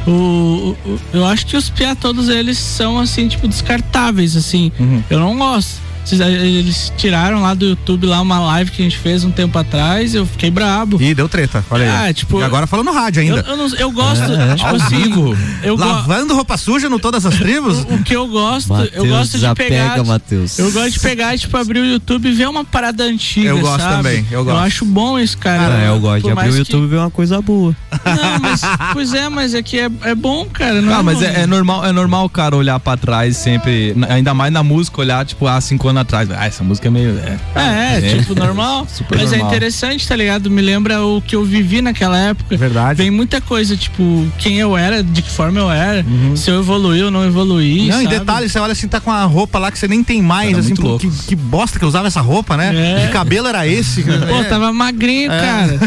É? O, o- o- eu acho que os piá, todos eles são assim, tipo, descartáveis, assim. Uhum. Eu não gosto. Eles tiraram lá do YouTube lá uma live que a gente fez um tempo atrás, eu fiquei brabo. Ih, deu treta, olha aí. Ah, tipo, e agora falando no rádio ainda. Eu, eu, não- eu gosto, É, tipo ao assim, vivo, eu go- lavando roupa suja no todas as tribos. O que eu gosto, eu Mateus, gosto de pegar. Mateus. Eu gosto de pegar, tipo, abrir o YouTube e ver uma parada antiga. Eu gosto sabe? também, eu gosto. acho bom isso, cara. Ah, eu gosto de abrir o que- YouTube e ver uma coisa boa. Não, mas, pois é, mas é que é, é bom, cara. Não Ah, mas ruim. é, é normal, é normal o cara olhar pra trás sempre, ainda mais na música, olhar, tipo, há cinco anos atrás. Ah, essa música é meio. É, É, tipo, normal. [laughs] Super mas é normal. interessante, tá ligado? Me lembra o que eu vivi naquela época. Verdade. Vem muita coisa, tipo, quem eu era, de que forma eu era, se eu evoluí ou não evoluí. Uhum. Não, sabe? e detalhe, você olha assim, tá com a roupa lá que você nem tem mais, Era assim, muito pô, louco. que, que bosta que eu usava essa roupa, né? É. Que cabelo era esse? [laughs] Pô, É. tava magrinho, É. cara.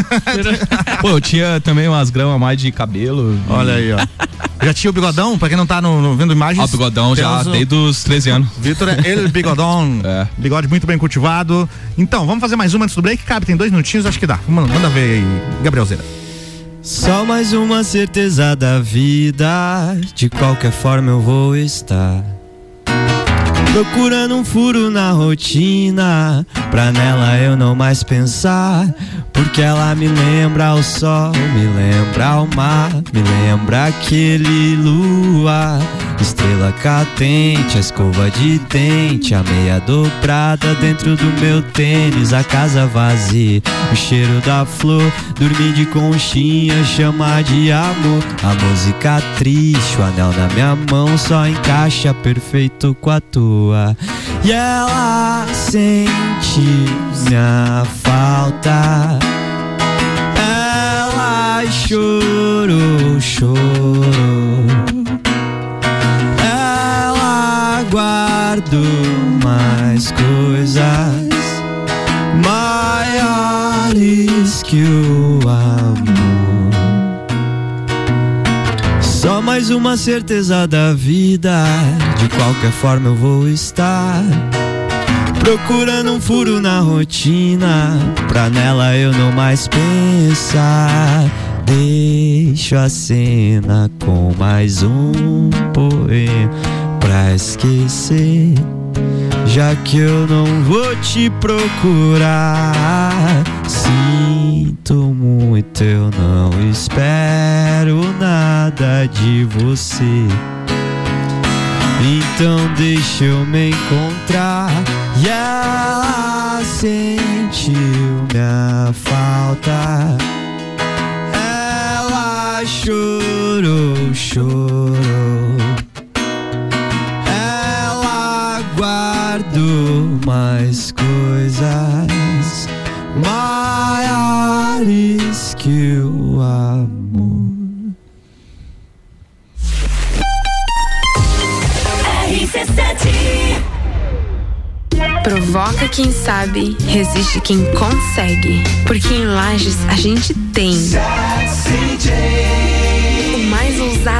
[laughs] Pô, eu tinha também umas gramas a mais de cabelo. Olha aí, ó. Já tinha o bigodão, pra quem não tá no, no- vendo imagens. Ó, o bigodão já desde os 13 anos. Vitor é ele bigodão. É. Bigode muito bem cultivado. Então, vamos fazer mais uma antes do break? Cabe, tem dois minutinhos, acho que dá. Manda, manda ver aí, Gabriel Zera. Só mais uma certeza da vida. De qualquer forma eu vou estar. Procurando um furo na rotina. Pra nela eu não mais pensar. Porque ela me lembra o sol, me lembra o mar, me lembra aquele lua. Estrela cadente, a escova de dente, a meia dobrada dentro do meu tênis, a casa vazia, o cheiro da flor, dormir de conchinha, chama de amor. A música triste, o anel na minha mão só encaixa perfeito com a tua. E ela sente minha falta. Ela chorou, chorou. Ela guardou mais coisas maiores que o mais uma certeza da vida. De qualquer forma eu vou estar. Procurando um furo na rotina, pra nela eu não mais pensar. Deixo a cena com mais um poema pra esquecer. Já que eu não vou te procurar, sinto muito, eu não espero nada de você. Então deixa eu me encontrar. E ela sentiu minha falta. Ela chorou, chorou mais coisas Maiores que o amor Provoca quem sabe, resiste quem consegue. Porque em Lages a gente tem.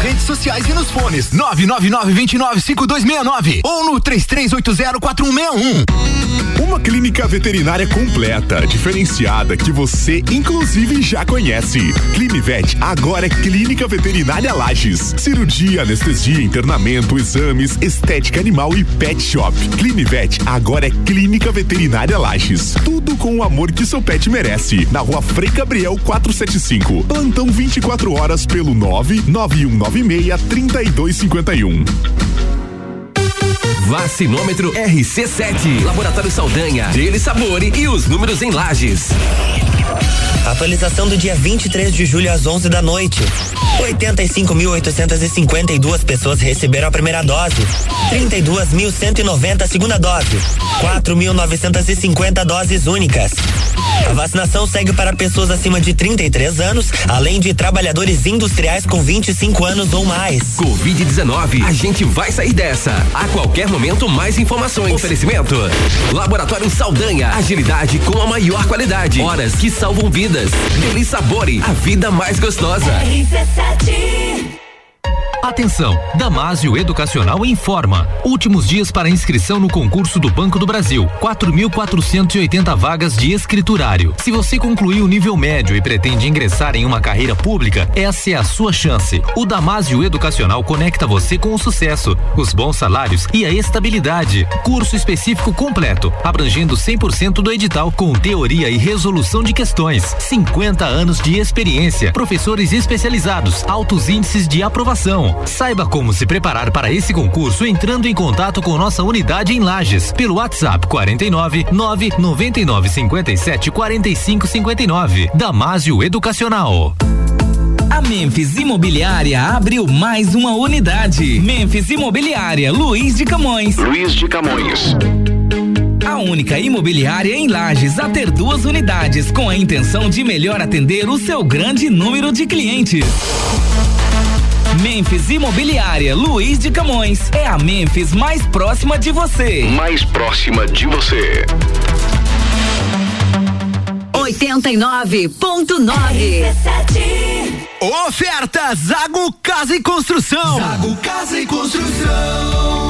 redes sociais e nos fones 999-295269 ou no 33804161. Uma clínica veterinária completa, diferenciada, que você inclusive já conhece. Clinivet agora é Clínica Veterinária Lages. Cirurgia, anestesia, internamento, exames, estética animal e pet shop. Clinivet agora é Clínica Veterinária Lages. Tudo com o amor que seu pet merece. Na rua Frei Gabriel 475. Plantão 24 horas pelo 99196 3251. Vacinômetro RC7. Laboratório Saldanha, Dele Sabore e os números em lajes. Atualização do dia 23 de julho às 11 da noite. 85.852 pessoas receberam a primeira dose. 32.190 a segunda dose. 4.950 doses únicas. A vacinação segue para pessoas acima de 33 anos, além de trabalhadores industriais com 25 anos ou mais. Covid-19, a gente vai sair dessa. A qualquer momento, mais informações. Oferecimento: Laboratório Saldanha, agilidade com a maior qualidade. Horas que salvam vidas. Deli Sabore, a vida mais gostosa. Atenção! Damásio Educacional informa. Últimos dias para inscrição no concurso do Banco do Brasil. 4.480 vagas de escriturário. Se você concluiu o nível médio e pretende ingressar em uma carreira pública, essa é a sua chance. O Damásio Educacional conecta você com o sucesso, os bons salários e a estabilidade. Curso específico completo, abrangendo 100% do edital com teoria e resolução de questões. 50 anos de experiência, professores especializados, altos índices de aprovação. Saiba como se preparar para esse concurso entrando em contato com nossa unidade em Lages pelo WhatsApp 49 999 57 45 59. Damásio Educacional. A Memphis Imobiliária abriu mais uma unidade. Memphis Imobiliária, Luiz de Camões. Luiz de Camões. A única imobiliária em Lages a ter duas unidades com a intenção de melhor atender o seu grande número de clientes. Memphis Imobiliária Luiz de Camões. É a Memphis mais próxima de você. Mais próxima de você. 89.9 Oferta Zago Casa e Construção. Zago Casa e Construção.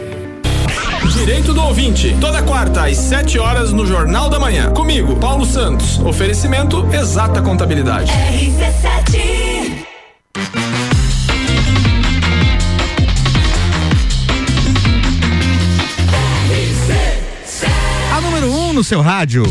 Direito do ouvinte, toda quarta às 7 horas no Jornal da Manhã. Comigo, Paulo Santos. Oferecimento Exata Contabilidade. RC7. A número 1 um no seu rádio.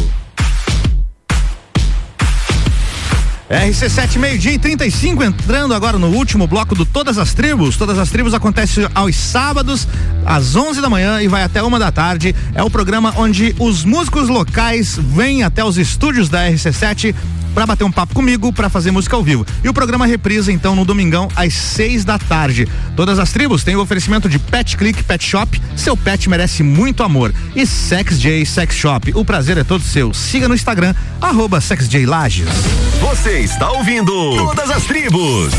RC7 meio-dia e 35, entrando agora no último bloco do Todas as Tribos. Todas as Tribos acontece aos sábados, às 11 da manhã e vai até uma da tarde. É o programa onde os músicos locais vêm até os estúdios da RC7 para bater um papo comigo, para fazer música ao vivo. E o programa reprisa então no domingão às seis da tarde. Todas as tribos têm o oferecimento de Pet Click Pet Shop. Seu pet merece muito amor. E Sex J Sex Shop. O prazer é todo seu. Siga no Instagram arroba Sex J Lages. Você está ouvindo Todas as Tribos.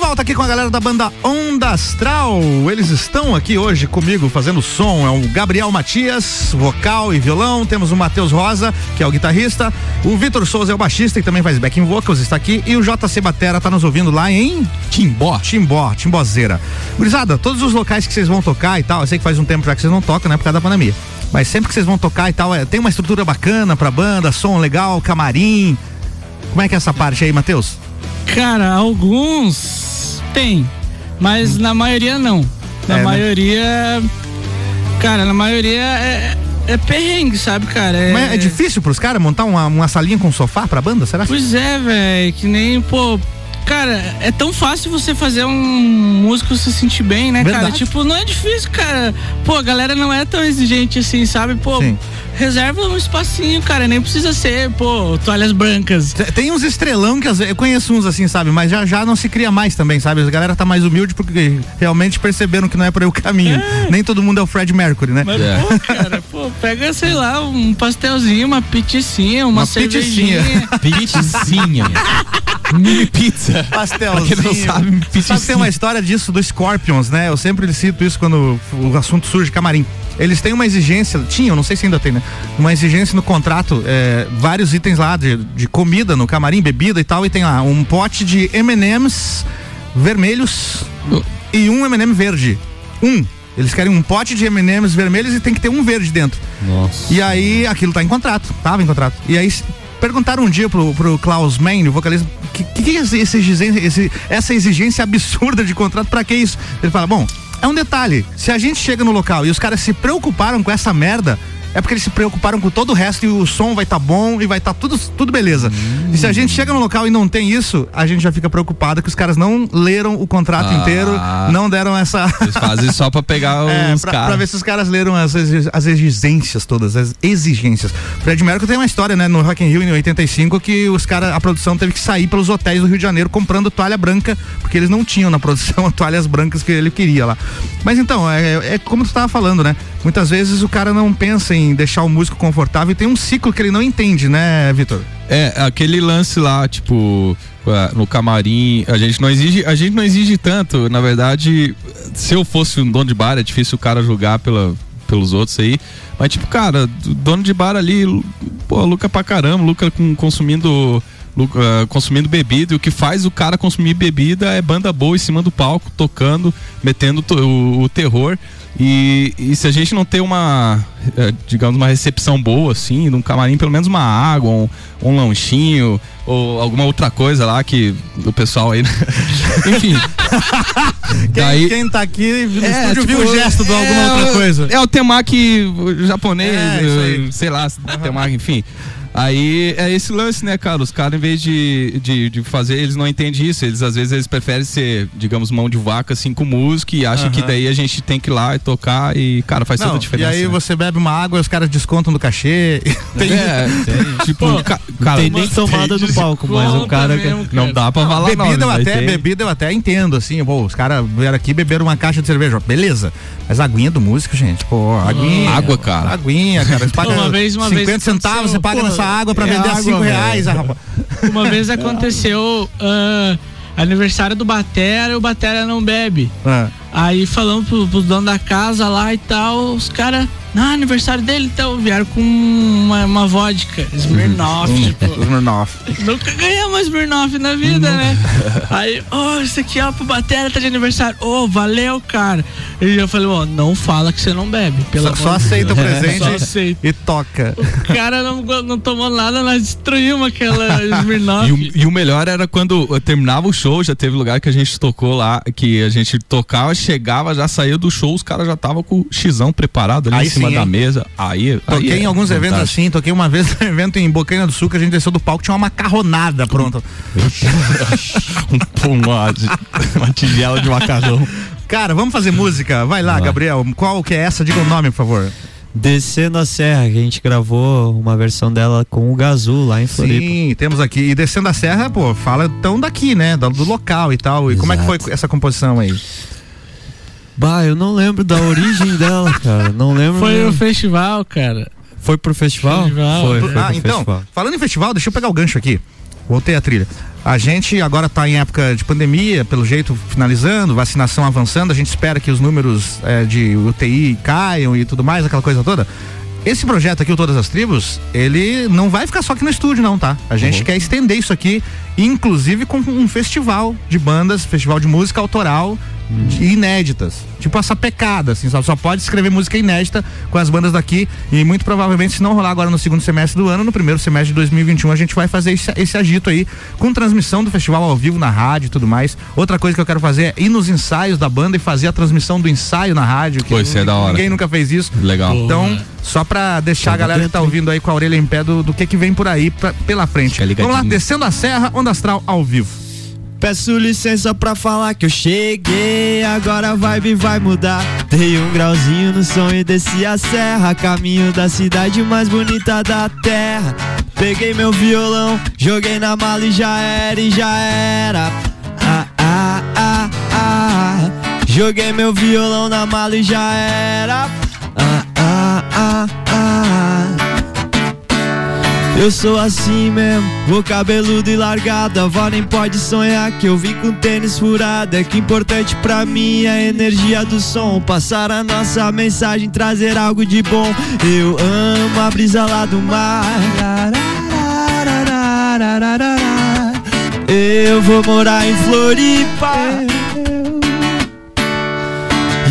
Volta aqui com a galera da banda Onda Astral. Eles estão aqui hoje comigo fazendo som. É o Gabriel Matias, vocal e violão. Temos o Matheus Rosa, que é o guitarrista. O Vitor Souza é o baixista e também faz backing vocals, está aqui. E o JC Batera tá nos ouvindo lá em Timbó. Timbó, Timbozeira. Gurizada, todos os locais que vocês vão tocar e tal, eu sei que faz um tempo já que vocês não tocam, né, por causa da pandemia. Mas sempre que vocês vão tocar e tal, é, tem uma estrutura bacana pra banda, som legal, camarim. Como é que é essa parte aí, Matheus? Cara, alguns tem, mas na maioria não. Na É, né? maioria. Cara, na maioria é, é perrengue, sabe, cara? É, Mas é difícil pros caras montar uma, uma salinha com sofá pra banda, será? Pois é, velho, que nem, pô. Cara, é tão fácil você fazer um músico se sentir bem, né, cara? Verdade. Tipo, não é difícil, cara. Pô, a galera não é tão exigente assim, sabe? Pô, Sim. reserva um espacinho, cara. Nem precisa ser, pô, toalhas brancas. Tem uns estrelão que às vezes, eu conheço uns assim, sabe? Mas já já não se cria mais também, sabe? A galera tá mais humilde porque realmente perceberam que não é por aí o caminho. Nem todo mundo é o Fred Mercury, né? Mas, pô, cara, pô, pega, sei lá, um pastelzinho, uma piticinha, uma, Uma cervejinha. [laughs] Pizzinha. Mini pizza. [laughs] Pastelzinho. Pra quem não sabe, Sabe que tem uma história disso do Scorpions, né? Eu sempre cito isso quando o assunto surge camarim. Eles têm uma exigência, tinham, não sei se ainda tem, né? Uma exigência no contrato, é, vários itens lá de, de comida no camarim, bebida e tal, e tem lá um pote de M&M's vermelhos e um M&M verde. Um. Eles querem um pote de M&M's vermelhos e tem que ter um verde dentro. Nossa. E aí, aquilo tá em contrato, tava em contrato. E aí, perguntaram um dia pro, pro Klaus Main, o vocalista, que, que, é esse, esse essa exigência absurda de contrato, pra que isso? Ele fala, bom, é um detalhe, se a gente chega no local e os caras se preocuparam com essa merda, é porque eles se preocuparam com todo o resto e o som vai estar bom e vai estar tudo, tudo beleza. E se a gente chega no local e não tem isso, a gente já fica preocupado que os caras não leram o contrato Ah. inteiro, não deram essa. [laughs] Eles fazem só pra pegar [laughs] É, os pra, pra caras. ver se os caras leram as, as exigências todas, as exigências. Fred Mercury tem uma história, né, no Rock in Rio em 85 que os caras, a produção teve que sair pelos hotéis do Rio de Janeiro comprando toalha branca, porque eles não tinham na produção [laughs] toalhas brancas que ele queria lá. Mas então, é, é como tu tava falando, né? Muitas vezes o cara não pensa em deixar o músico confortável e tem um ciclo que ele não entende, né, Vitor? É, aquele lance lá, tipo, no camarim, a gente não exige, a gente não exige tanto, na verdade, se eu fosse um dono de bar, é difícil o cara julgar pela, pelos outros aí, mas tipo, cara, do- dono de bar ali, pô, lucra pra caramba, lucra com, consumindo lu- ah, consumindo bebida, e o que faz o cara consumir bebida é banda boa em cima do palco, tocando, metendo o, o terror. E, e se a gente não ter uma, eh, digamos, uma recepção boa, assim, num camarim, pelo menos uma água, um, um lanchinho, ou alguma outra coisa lá que o pessoal aí. né? [laughs] Enfim. [laughs] Quem, quem tá aqui no É, estúdio tipo, viu o gesto de alguma é, outra coisa. É o temaki japonês, É, sei lá, temaki, enfim. Aí é esse lance, né, cara? Os caras, em vez de, de, de fazer, eles não entendem isso. Eles, às vezes, eles preferem ser, digamos, mão de vaca, assim, com música e acham que Aham. daí a gente tem que ir lá e tocar e, cara, faz Não, tanta e diferença. aí né? você bebe uma água e os caras descontam do cachê. [laughs] Tem, É, [laughs] tipo, ca- cara, tem nem tomada no palco, mas o cara. Não dá pra falar bebida nome, eu mas até, tem. bebida eu até entendo, assim, pô, os caras vieram aqui beberam uma caixa de cerveja, beleza. Mas a aguinha do músico, gente, pô, aguinha. Água, cara. Aguinha, cara. Você paga Uma vez- uma 50 vez centavos, você paga pô, nessa água pra é vender a água, 5 velho. reais, rapaz. Uma vez aconteceu ah, aniversário do Batera e o Batera não bebe. Ah. Aí falamos pro, pros donos da casa lá e tal, os caras, ah, aniversário dele, então vieram com uma, uma vodka, Smirnoff, Hum, tipo. [laughs] Smirnoff. Nunca ganhamos Smirnoff na vida, né? Aí, ô, isso aqui, ó, pro Batera tá de aniversário. Ô, valeu, cara. E eu falei, ó, não fala que você não bebe. Pelo Só, só aceita o presente Só aceita. e toca. O cara não, não tomou nada, nós destruímos aquela Smirnoff. E o, e o melhor era quando terminava o show, já teve lugar que a gente tocou lá, que a gente tocava, chegava, já saía do show, os caras já estavam com o xizão preparado ali Aí em cima sim, da hein? mesa. Aí, Toquei aí é em alguns eventos assim, toquei uma vez [laughs] no evento em Bocaina do Sul, que a gente desceu do palco, tinha uma macarronada pronta. [laughs] um, uma, uma tigela de macarrão. Cara, vamos fazer música? Vai lá, Gabriel. Qual que é essa? Diga o nome, por favor. Descendo a Serra, que a gente gravou uma versão dela com o Gazu lá em Floripa. Sim, temos aqui. E descendo a serra, pô, fala então daqui, né? Do, do local e tal. E como é que foi essa composição aí? Bah, eu não lembro da origem [laughs] dela, cara. Não lembro. Foi mesmo. o festival, cara. Foi pro festival? Festival. Foi, foi ah, pro então, festival. falando em festival, deixa eu pegar o gancho aqui. Voltei a trilha. A gente agora está em época de pandemia, pelo jeito finalizando, vacinação avançando. A gente espera que os números eh, de UTI caiam e tudo mais, aquela coisa toda. Esse projeto aqui, o Todas as Tribos, ele não vai ficar só aqui no estúdio, não, tá? A gente quer estender isso aqui, inclusive com um festival de bandas, festival de música autoral de inéditas. Tipo essa pecada, assim, só, só pode escrever música inédita com as bandas daqui. E muito provavelmente, se não rolar agora no segundo semestre do ano, no primeiro semestre de 2021, a gente vai fazer esse, esse agito aí, com transmissão do festival ao vivo na rádio e tudo mais. Outra coisa que eu quero fazer é ir nos ensaios da banda e fazer a transmissão do ensaio na rádio. Que Pô, isso é da hora. Ninguém nunca fez isso. Legal. Então, só pra deixar a galera que tá ouvindo aí com a orelha em pé do, do que que vem por aí pra- pela frente. Vamos lá, descendo a serra, onda astral ao vivo. Peço licença pra falar que eu cheguei, agora a vibe vai mudar. Dei um grauzinho no som e desci a serra, caminho da cidade mais bonita da terra. Peguei meu violão, joguei na mala e já era, e já era. Ah, ah, ah, ah. Joguei meu violão na mala e já era. Ah, ah, ah, ah. Eu sou assim mesmo, o cabeludo e largado. A avó nem pode sonhar que eu vim com tênis furado. É que importante pra mim é a energia do som. Passar a nossa mensagem, trazer algo de bom. Eu amo a brisa lá do mar. Eu vou morar em Floripa.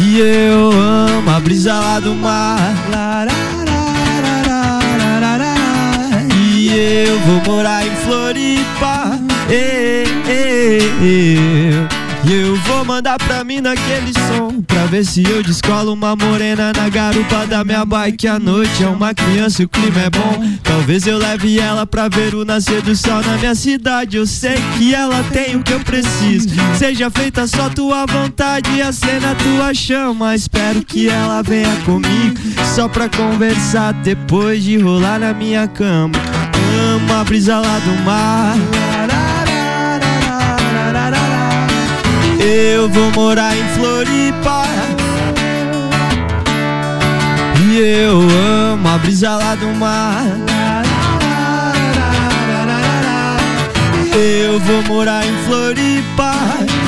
E eu amo a brisa lá do mar. E eu vou morar em Floripa. E eu, e eu vou mandar pra mim naquele som. Pra ver se eu descolo uma morena na garupa da minha bike. A noite é uma criança e o clima é bom. Talvez eu leve ela pra ver o nascer do sol na minha cidade. Eu sei que ela tem o que eu preciso. Seja feita só tua vontade e acenda tua chama. Espero que ela venha comigo só pra conversar depois de rolar na minha cama. Amo a brisa lá do mar. Eu vou morar em Floripa. E eu amo a brisa lá do mar. Eu vou morar em Floripa.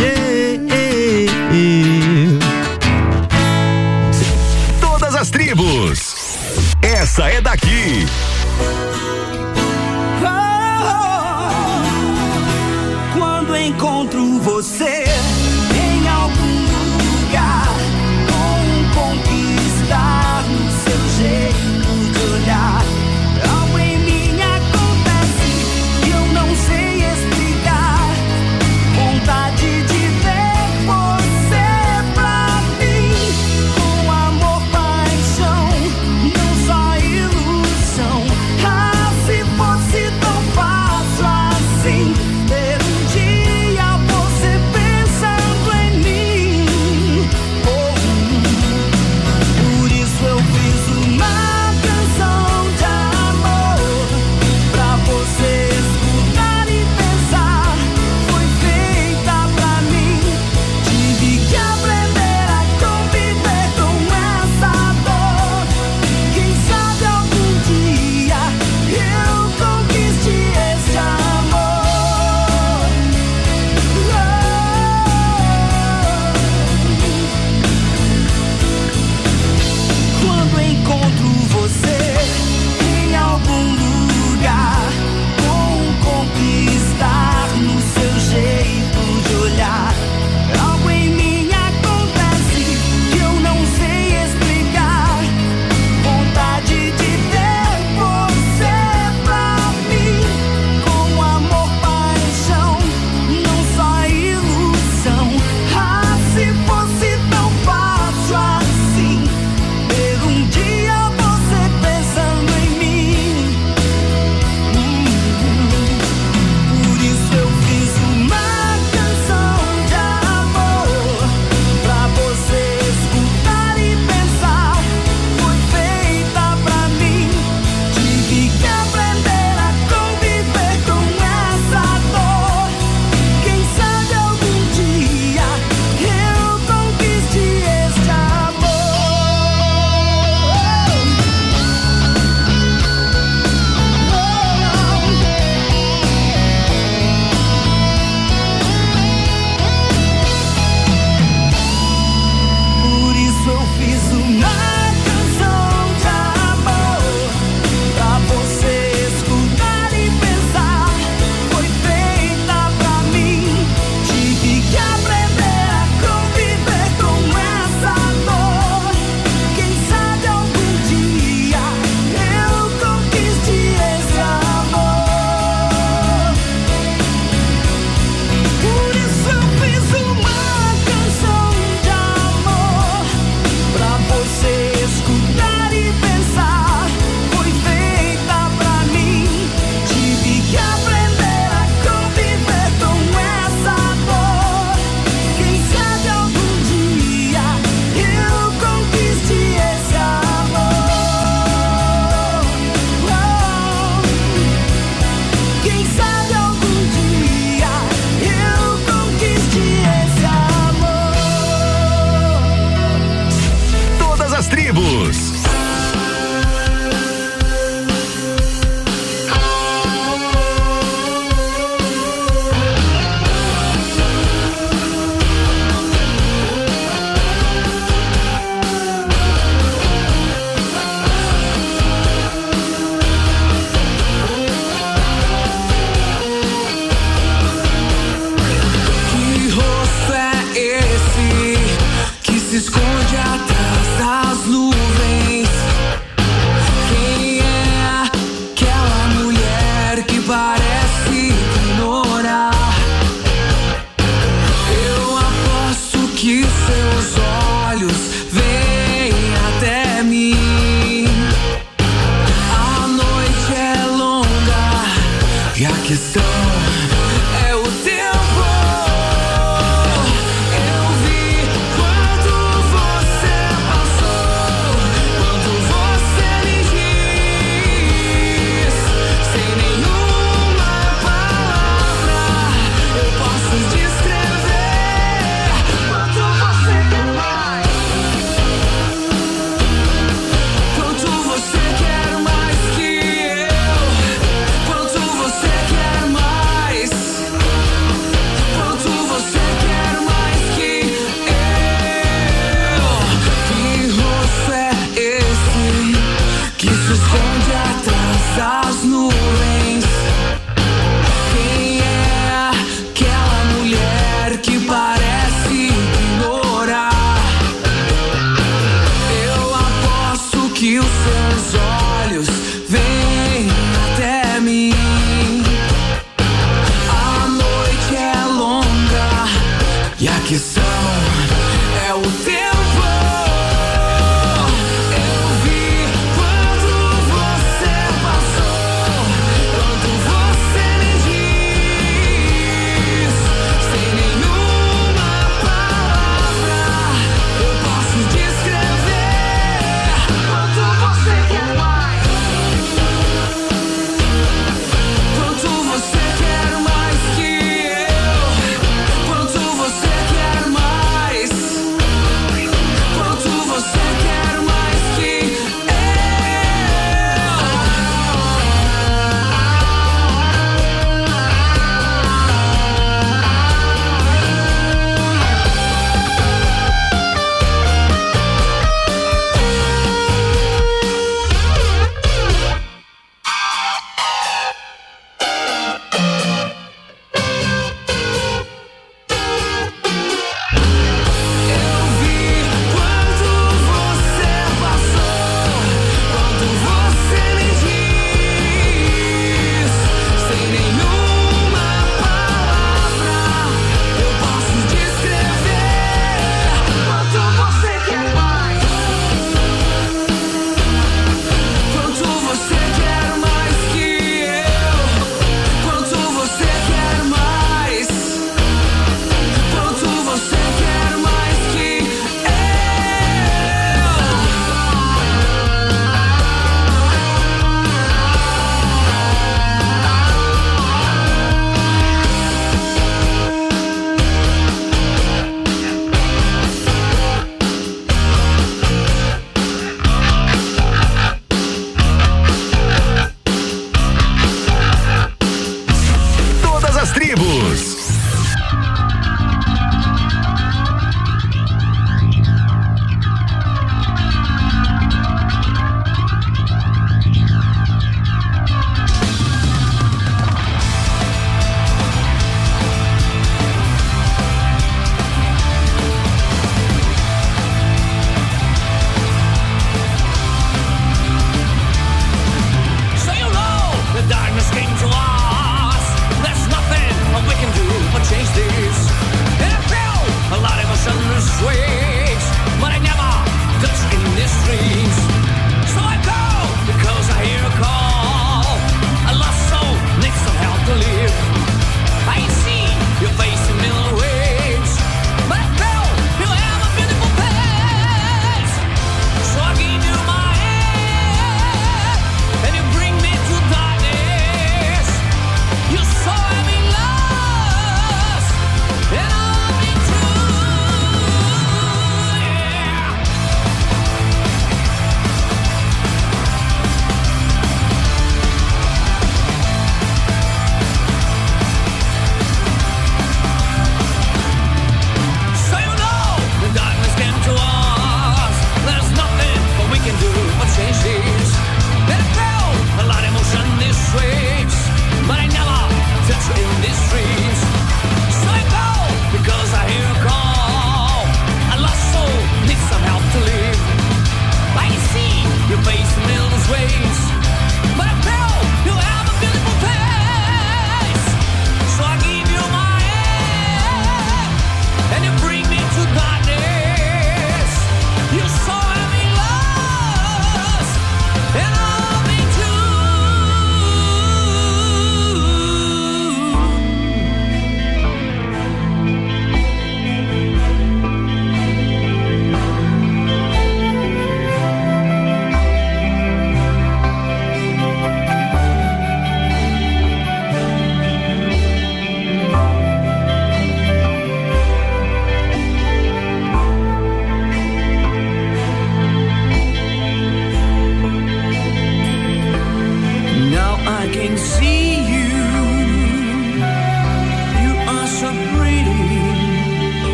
Yeah, yeah, yeah. Todas as tribos. Essa é daqui. Quando encontro você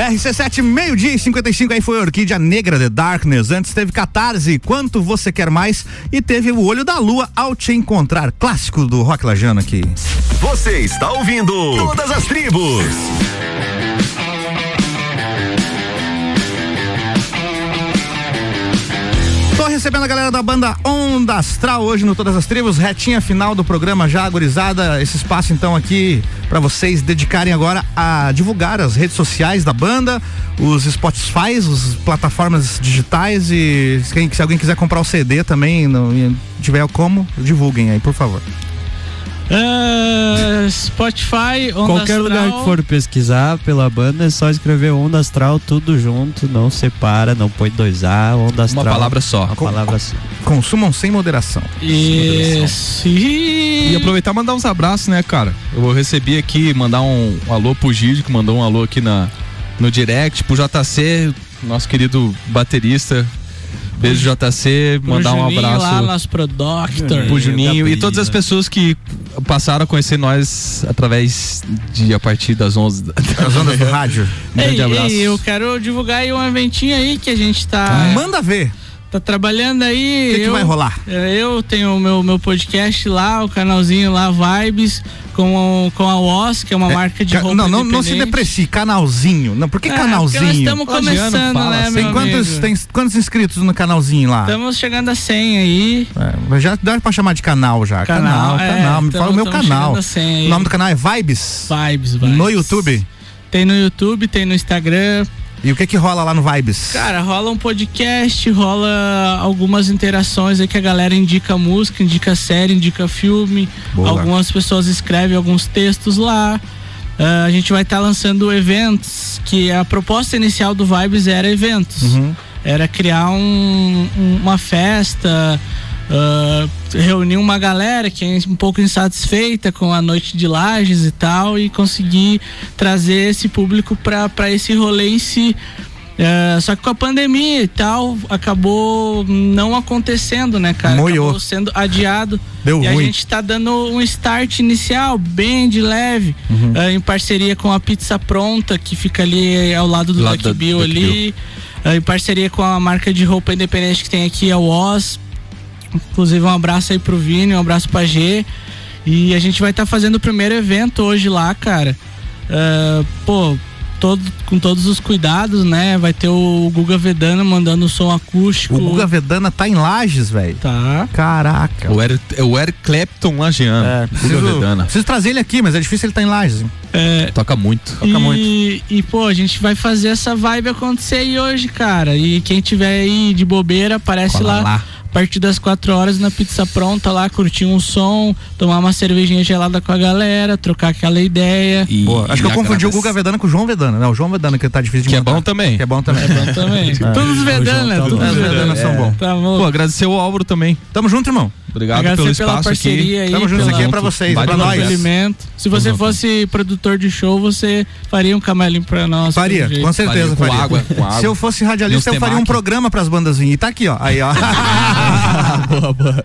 RC7, meio-dia e 55, aí foi Orquídea Negra The Darkness. Antes teve Catarse, Quanto Você Quer Mais? E teve o Olho da Lua ao Te Encontrar, clássico do Rock Lajano aqui. Você está ouvindo Todas as Tribos. Tô recebendo a galera da banda Onda Astral hoje no Todas as Tribos, retinha final do programa já agorizada. Esse espaço então aqui para vocês dedicarem agora a divulgar as redes sociais da banda, os Spotify, as plataformas digitais e quem- se alguém quiser comprar o CD também, não, tiver como, divulguem aí, por favor. Ah, Spotify, Onda Qualquer Astral. lugar que for pesquisar pela banda é só escrever Onda Astral tudo junto, não separa, não põe dois A, Onda Astral. palavra só. Uma palavra só. Consumam sem moderação. Isso. E aproveitar e mandar uns abraços, né, cara? Eu recebi aqui, mandar um, um alô pro Gide, que mandou um alô aqui na, no direct, pro JC, nosso querido baterista. Beijo, JC, Pro mandar um abraço lá, nosso Productor. pro Juninho e todas as pessoas que passaram a conhecer nós através de a partir das 11 da As ondas do rádio. Um grande Ei, abraço. ei, eu quero divulgar aí um eventinho aí que a gente tá. Manda ver. Tá trabalhando aí. O que que vai rolar? é, Eu tenho o meu, meu podcast lá, o canalzinho lá, Vibes, com, com a WOS, que é uma marca de roupa não, não, não se deprecie, canalzinho. Não, por que É, canalzinho? nós estamos começando, né, Tem quantos, amigo? tem quantos inscritos no canalzinho lá? Estamos chegando a 100 aí. É, já dá pra chamar de canal já. Canal, Canal, é, canal. Me tamo- fala o meu canal. chegando a 100 aí. O nome do canal é Vibes? Vibes, Vibes. No YouTube? Tem no YouTube, tem no Instagram. E o que que rola lá no Vibes? Cara, rola um podcast, rola algumas interações aí que a galera indica música, indica série, indica filme. Boa. Algumas pessoas escrevem alguns textos lá. Ah, a gente vai estar lançando eventos, que a proposta inicial do Vibes era eventos. Uhum. Era criar um- um- uma festa, reunir uma galera que é um pouco insatisfeita com a noite de lajes e tal e conseguir trazer esse público para esse rolê em si. É, só que com a pandemia e tal, acabou não acontecendo, né, cara? Moiou. Acabou sendo adiado. Deu e ruim. a gente tá dando um start inicial, bem de leve, Uhum. é, em parceria com a Pizza Pronta, que fica ali ao lado do Lado Lucky Bill ali. é, em parceria com a marca de roupa independente que tem aqui, a Oz. Inclusive, um abraço aí pro Vini, um abraço pra G. E a gente vai estar fazendo o primeiro evento hoje lá, cara. É, pô, todo, com todos os cuidados, né? Vai ter o Guga Vedana mandando som acústico. O Guga Vedana tá em Lages, velho. Tá. Caraca. O Eric, é o Eric Clapton lagiano. É, Guga preciso, Vedana. preciso trazer ele aqui, mas é difícil ele tá em Lages. hein? É, Toca muito. Toca muito. e, e, pô, a gente vai fazer essa vibe acontecer aí hoje, cara. E quem tiver aí de bobeira, aparece Cola lá. lá. A partir das quatro horas na pizza pronta lá, curtir um som, tomar uma cervejinha gelada com a galera, trocar aquela ideia. Boa. Acho que eu confundi o Guga Vedana com o João Vedana. Não, o João Vedana que tá difícil de Que é bom também. Que é bom também. É bom também. Todos Vedana, Todos todos os Vedanas são bons. Tá bom. Pô, agradecer o Álvaro também. Tamo junto, irmão. Obrigado Agradecer pelo pela espaço parceria aqui. aí. Tamo junto, pela- aqui é pra vocês, é pra pelo nós. acolhimento. Se você fosse produtor de show, você faria um camelim pra nós. Faria, jeito. com certeza Com faria. água, com água. Se eu fosse radialista, Meus eu faria um temaki. programa pras bandas virem. E tá aqui, ó. Aí, ó. [laughs] [laughs] boa, boa.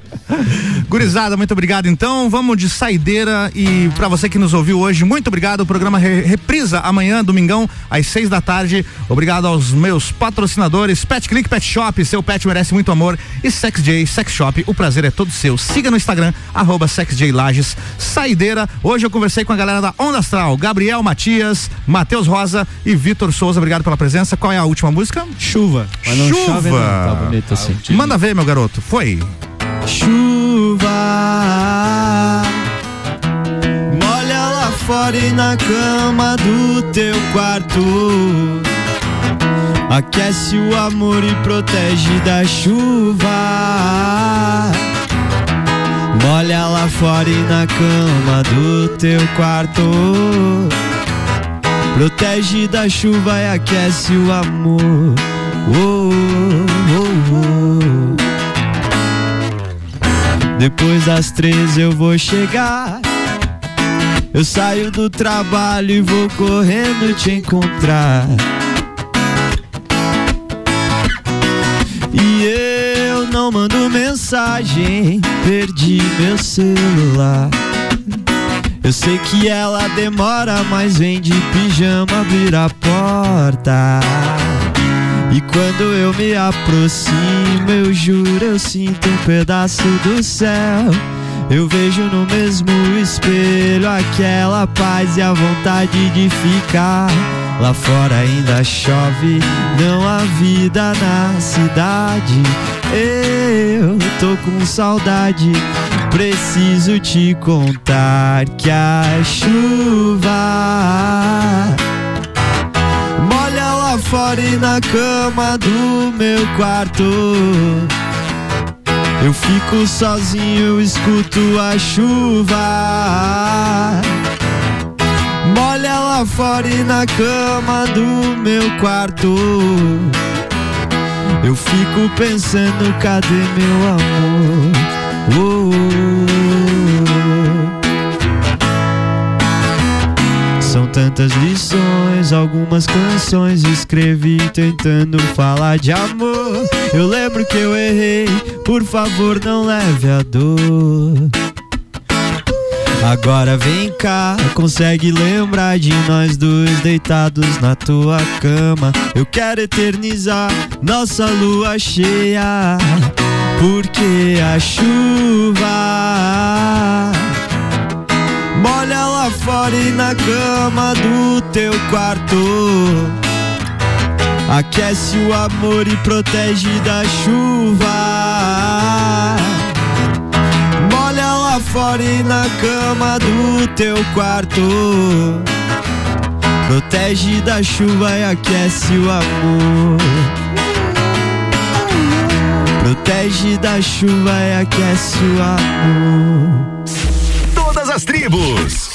Gurizada, muito obrigado. Então, vamos de saideira e pra você que nos ouviu hoje, muito obrigado. O programa re- reprisa amanhã, domingão, às seis da tarde. Obrigado aos meus patrocinadores, Pet Click Pet Shop, seu pet merece muito amor e Sex J Sex Shop, o prazer é todo seu. Siga no Instagram, arroba Sex J Lages. Saideira, hoje eu conversei com a galera da Onda Astral, Gabriel Matias, Matheus Rosa e Vitor Souza. Obrigado pela presença. Qual é a última música? Chuva. Mas não Chuva. chove não, tá bonito assim. Manda ver, meu garoto. Foi. Chuva Molha lá fora e na cama do teu quarto Aquece o amor e protege da chuva Molha lá fora e na cama do teu quarto Protege da chuva e aquece o amor oh, oh, oh. Depois das três eu vou chegar. Eu saio do trabalho e vou correndo te encontrar. E eu não mando mensagem, perdi meu celular. Eu sei que ela demora, mas vem de pijama abrir a porta. E quando eu me aproximo, eu juro, eu sinto um pedaço do céu. Eu vejo no mesmo espelho aquela paz e a vontade de ficar. Lá fora ainda chove, não há vida na cidade. Eu tô com saudade, preciso te contar que a chuva molha lá fora e na cama do meu quarto. Eu fico sozinho, eu escuto a chuva. Molha lá fora e na cama do meu quarto. Eu fico pensando, cadê meu amor? Oh, oh. São tantas lições, algumas canções escrevi tentando falar de amor. Eu lembro que eu errei, por favor não leve a dor. Agora vem cá, consegue lembrar de nós dois deitados na tua cama? Eu quero eternizar nossa lua cheia, porque a chuva molha lá fora e na cama do teu quarto. Aquece o amor e protege da chuva. Molha lá fora e na cama do teu quarto. Protege da chuva e aquece o amor. Protege da chuva e aquece o amor. Todas as tribos.